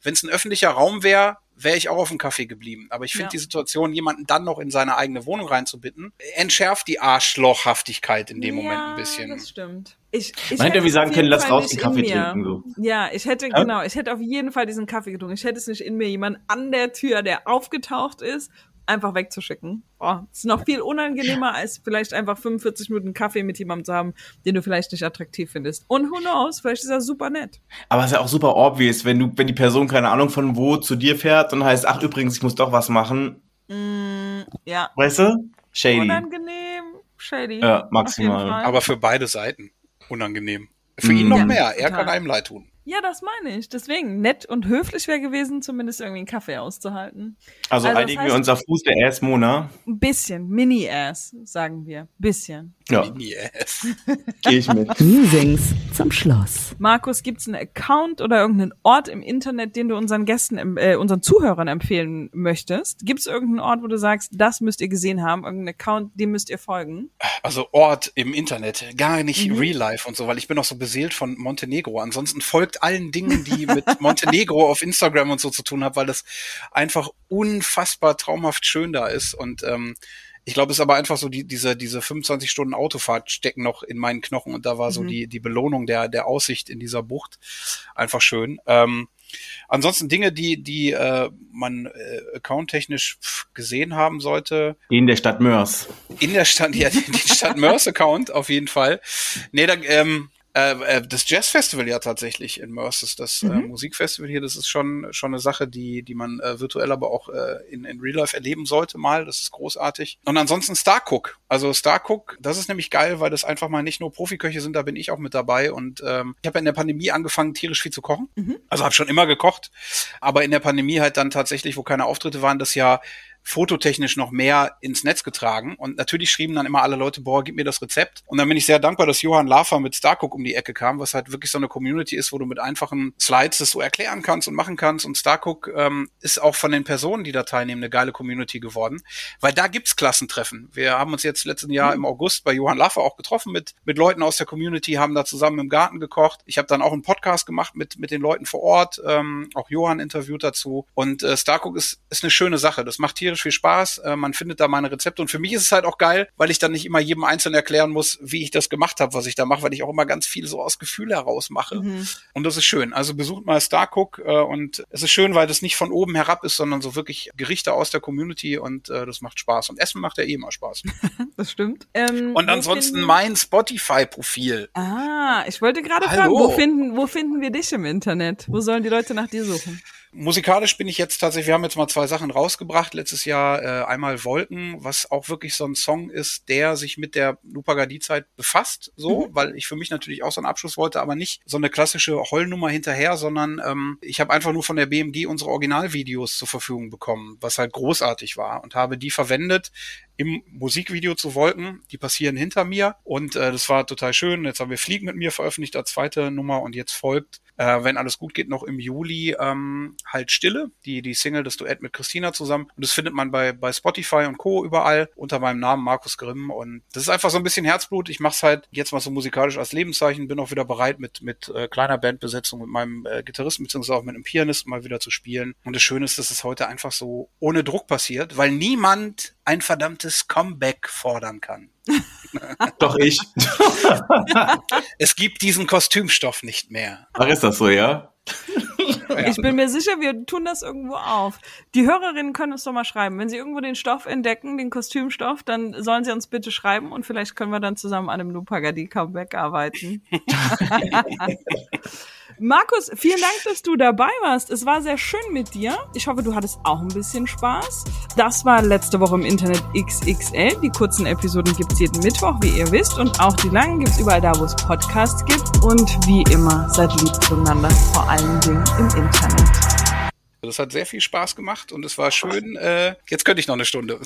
wenn es ein öffentlicher Raum wäre, wäre ich auch auf dem Kaffee geblieben. Aber ich finde Ja. die Situation, jemanden dann noch in seine eigene Wohnung reinzubitten, entschärft die Arschlochhaftigkeit in dem Moment ein bisschen. Das stimmt. Ich, ich Man hätte hätte wie es sagen können, lass raus den Kaffee trinken, so. Ja, ich hätte, Ja? genau, ich hätte auf jeden Fall diesen Kaffee getrunken. Ich hätte es nicht in mir, jemand an der Tür, der aufgetaucht ist, einfach wegzuschicken. Boah, ist noch viel unangenehmer, als vielleicht einfach 45 Minuten Kaffee mit jemandem zu haben, den du vielleicht nicht attraktiv findest. Und who knows, vielleicht ist er super nett. Aber es ist ja auch super obvious, wenn du, wenn die Person keine Ahnung von wo zu dir fährt und heißt, ach übrigens, ich muss doch was machen. Mm, ja. Weißt du? Shady. Unangenehm. Shady. Ja, maximal. Aber für beide Seiten unangenehm. Für Mhm. ihn noch Ja, mehr. Er total. kann einem leid tun. Ja, das meine ich. Deswegen, nett und höflich wäre gewesen, zumindest irgendwie einen Kaffee auszuhalten. Also, Also das einigen heißt- wir uns auf Fuß der Ass Mona. Ein bisschen. Mini-Ass, sagen wir. Bisschen. Ja, Yes. gehe ich mit. <laughs> Musings zum Schluss. Markus, gibt's einen Account oder irgendeinen Ort im Internet, den du unseren Gästen, äh, unseren Zuhörern empfehlen möchtest? Gibt's irgendeinen Ort, wo du sagst, das müsst ihr gesehen haben, irgendeinen Account, dem müsst ihr folgen? Also Ort im Internet, gar nicht Mhm. Real Life und so, weil ich bin auch so beseelt von Montenegro. Ansonsten folgt allen Dingen, die mit <laughs> Montenegro auf Instagram und so zu tun haben, weil das einfach unfassbar traumhaft schön da ist. Und ähm, ich glaube, es ist aber einfach so, die, diese, diese 25 Stunden Autofahrt stecken noch in meinen Knochen und da war so Mhm. die, die Belohnung der, der Aussicht in dieser Bucht einfach schön. Ähm, ansonsten Dinge, die, die äh, man äh, accounttechnisch gesehen haben sollte, In der Stadt Mörs. in der Stadt, ja, den Stadt Mörs Account <laughs> auf jeden Fall. Nee, da, ähm, äh, äh, das Jazz Festival ja tatsächlich in ist das äh, Mhm. Musikfestival hier. Das ist schon schon eine Sache, die die man äh, virtuell aber auch äh, in, in Real Life erleben sollte mal. Das ist großartig. Und ansonsten Starcook. Also Starcook, das ist nämlich geil, weil das einfach mal nicht nur Profiköche sind. Da bin ich auch mit dabei. Und ähm, ich habe ja in der Pandemie angefangen tierisch viel zu kochen. Also habe schon immer gekocht, aber in der Pandemie halt dann tatsächlich, wo keine Auftritte waren, das Jahr fototechnisch noch mehr ins Netz getragen. Und natürlich schrieben dann immer alle Leute, boah, gib mir das Rezept. Und dann bin ich sehr dankbar, dass Johann Lafer mit Starcook um die Ecke kam, was halt wirklich so eine Community ist, wo du mit einfachen Slides das so erklären kannst und machen kannst. Und Starcook ähm, ist auch von den Personen, die da teilnehmen, eine geile Community geworden. Weil da gibt's Klassentreffen. Wir haben uns jetzt letzten Jahr im August bei Johann Lafer auch getroffen mit, mit Leuten aus der Community, haben da zusammen im Garten gekocht. Ich habe dann auch einen Podcast gemacht mit, mit den Leuten vor Ort, ähm, auch Johann interviewt dazu. Und äh, Starcook ist, ist eine schöne Sache. Das macht tierisch viel Spaß. Äh, man findet da meine Rezepte. Und für mich ist es halt auch geil, weil ich dann nicht immer jedem einzeln erklären muss, wie ich das gemacht habe, was ich da mache, weil ich auch immer ganz viel so aus Gefühl heraus mache. Und das ist schön. Also besucht mal Starcook äh, und es ist schön, weil das nicht von oben herab ist, sondern so wirklich Gerichte aus der Community und äh, das macht Spaß. Und Essen macht ja eh immer Spaß. <laughs> Das stimmt. Ähm, Und ansonsten finden- mein Spotify-Profil. Ah, ich wollte gerade fragen, wo finden, wo finden wir dich im Internet? Wo sollen die Leute nach dir suchen? Musikalisch bin ich jetzt tatsächlich, wir haben jetzt mal zwei Sachen rausgebracht. Letztes Jahr äh, einmal Wolken, was auch wirklich so ein Song ist, der sich mit der Lupagadi-Zeit befasst, so, weil ich für mich natürlich auch so einen Abschluss wollte, aber nicht so eine klassische Heulnummer hinterher, sondern ähm, ich habe einfach nur von der BMG unsere Originalvideos zur Verfügung bekommen, was halt großartig war und habe die verwendet im Musikvideo zu Wolken. Die passieren hinter mir und äh, das war total schön. Jetzt haben wir Fliegen mit mir veröffentlicht als zweite Nummer und jetzt folgt, äh, wenn alles gut geht, noch im Juli ähm, halt Stille, die die Single, das Duett mit Christina zusammen. Und das findet man bei bei Spotify und Co. überall unter meinem Namen Markus Grimm und das ist einfach so ein bisschen Herzblut. Ich mache es halt jetzt mal so musikalisch als Lebenszeichen. Bin auch wieder bereit mit mit äh, kleiner Bandbesetzung mit meinem äh, Gitarristen beziehungsweise auch mit einem Pianisten mal wieder zu spielen. Und das Schöne ist, dass es heute einfach so ohne Druck passiert, weil niemand ein verdammtes Comeback fordern kann. <laughs> Doch ich. Es gibt diesen Kostümstoff nicht mehr. Ach, ist das so, ja? <laughs> Ich bin mir sicher, wir tun das irgendwo auf. Die Hörerinnen können uns doch mal schreiben. Wenn sie irgendwo den Stoff entdecken, den Kostümstoff, dann sollen sie uns bitte schreiben und vielleicht können wir dann zusammen an einem Lupagadi-Comeback arbeiten. <laughs> Markus, vielen Dank, dass du dabei warst. Es war sehr schön mit dir. Ich hoffe, du hattest auch ein bisschen Spaß. Das war letzte Woche im Internet XXL. Die kurzen Episoden gibt's jeden Mittwoch, wie ihr wisst. Und auch die langen gibt's überall da, wo es Podcasts gibt. Und wie immer, seid lieb zueinander, vor allen Dingen im Internet. Das hat sehr viel Spaß gemacht und es war schön. Äh, jetzt könnte ich noch eine Stunde.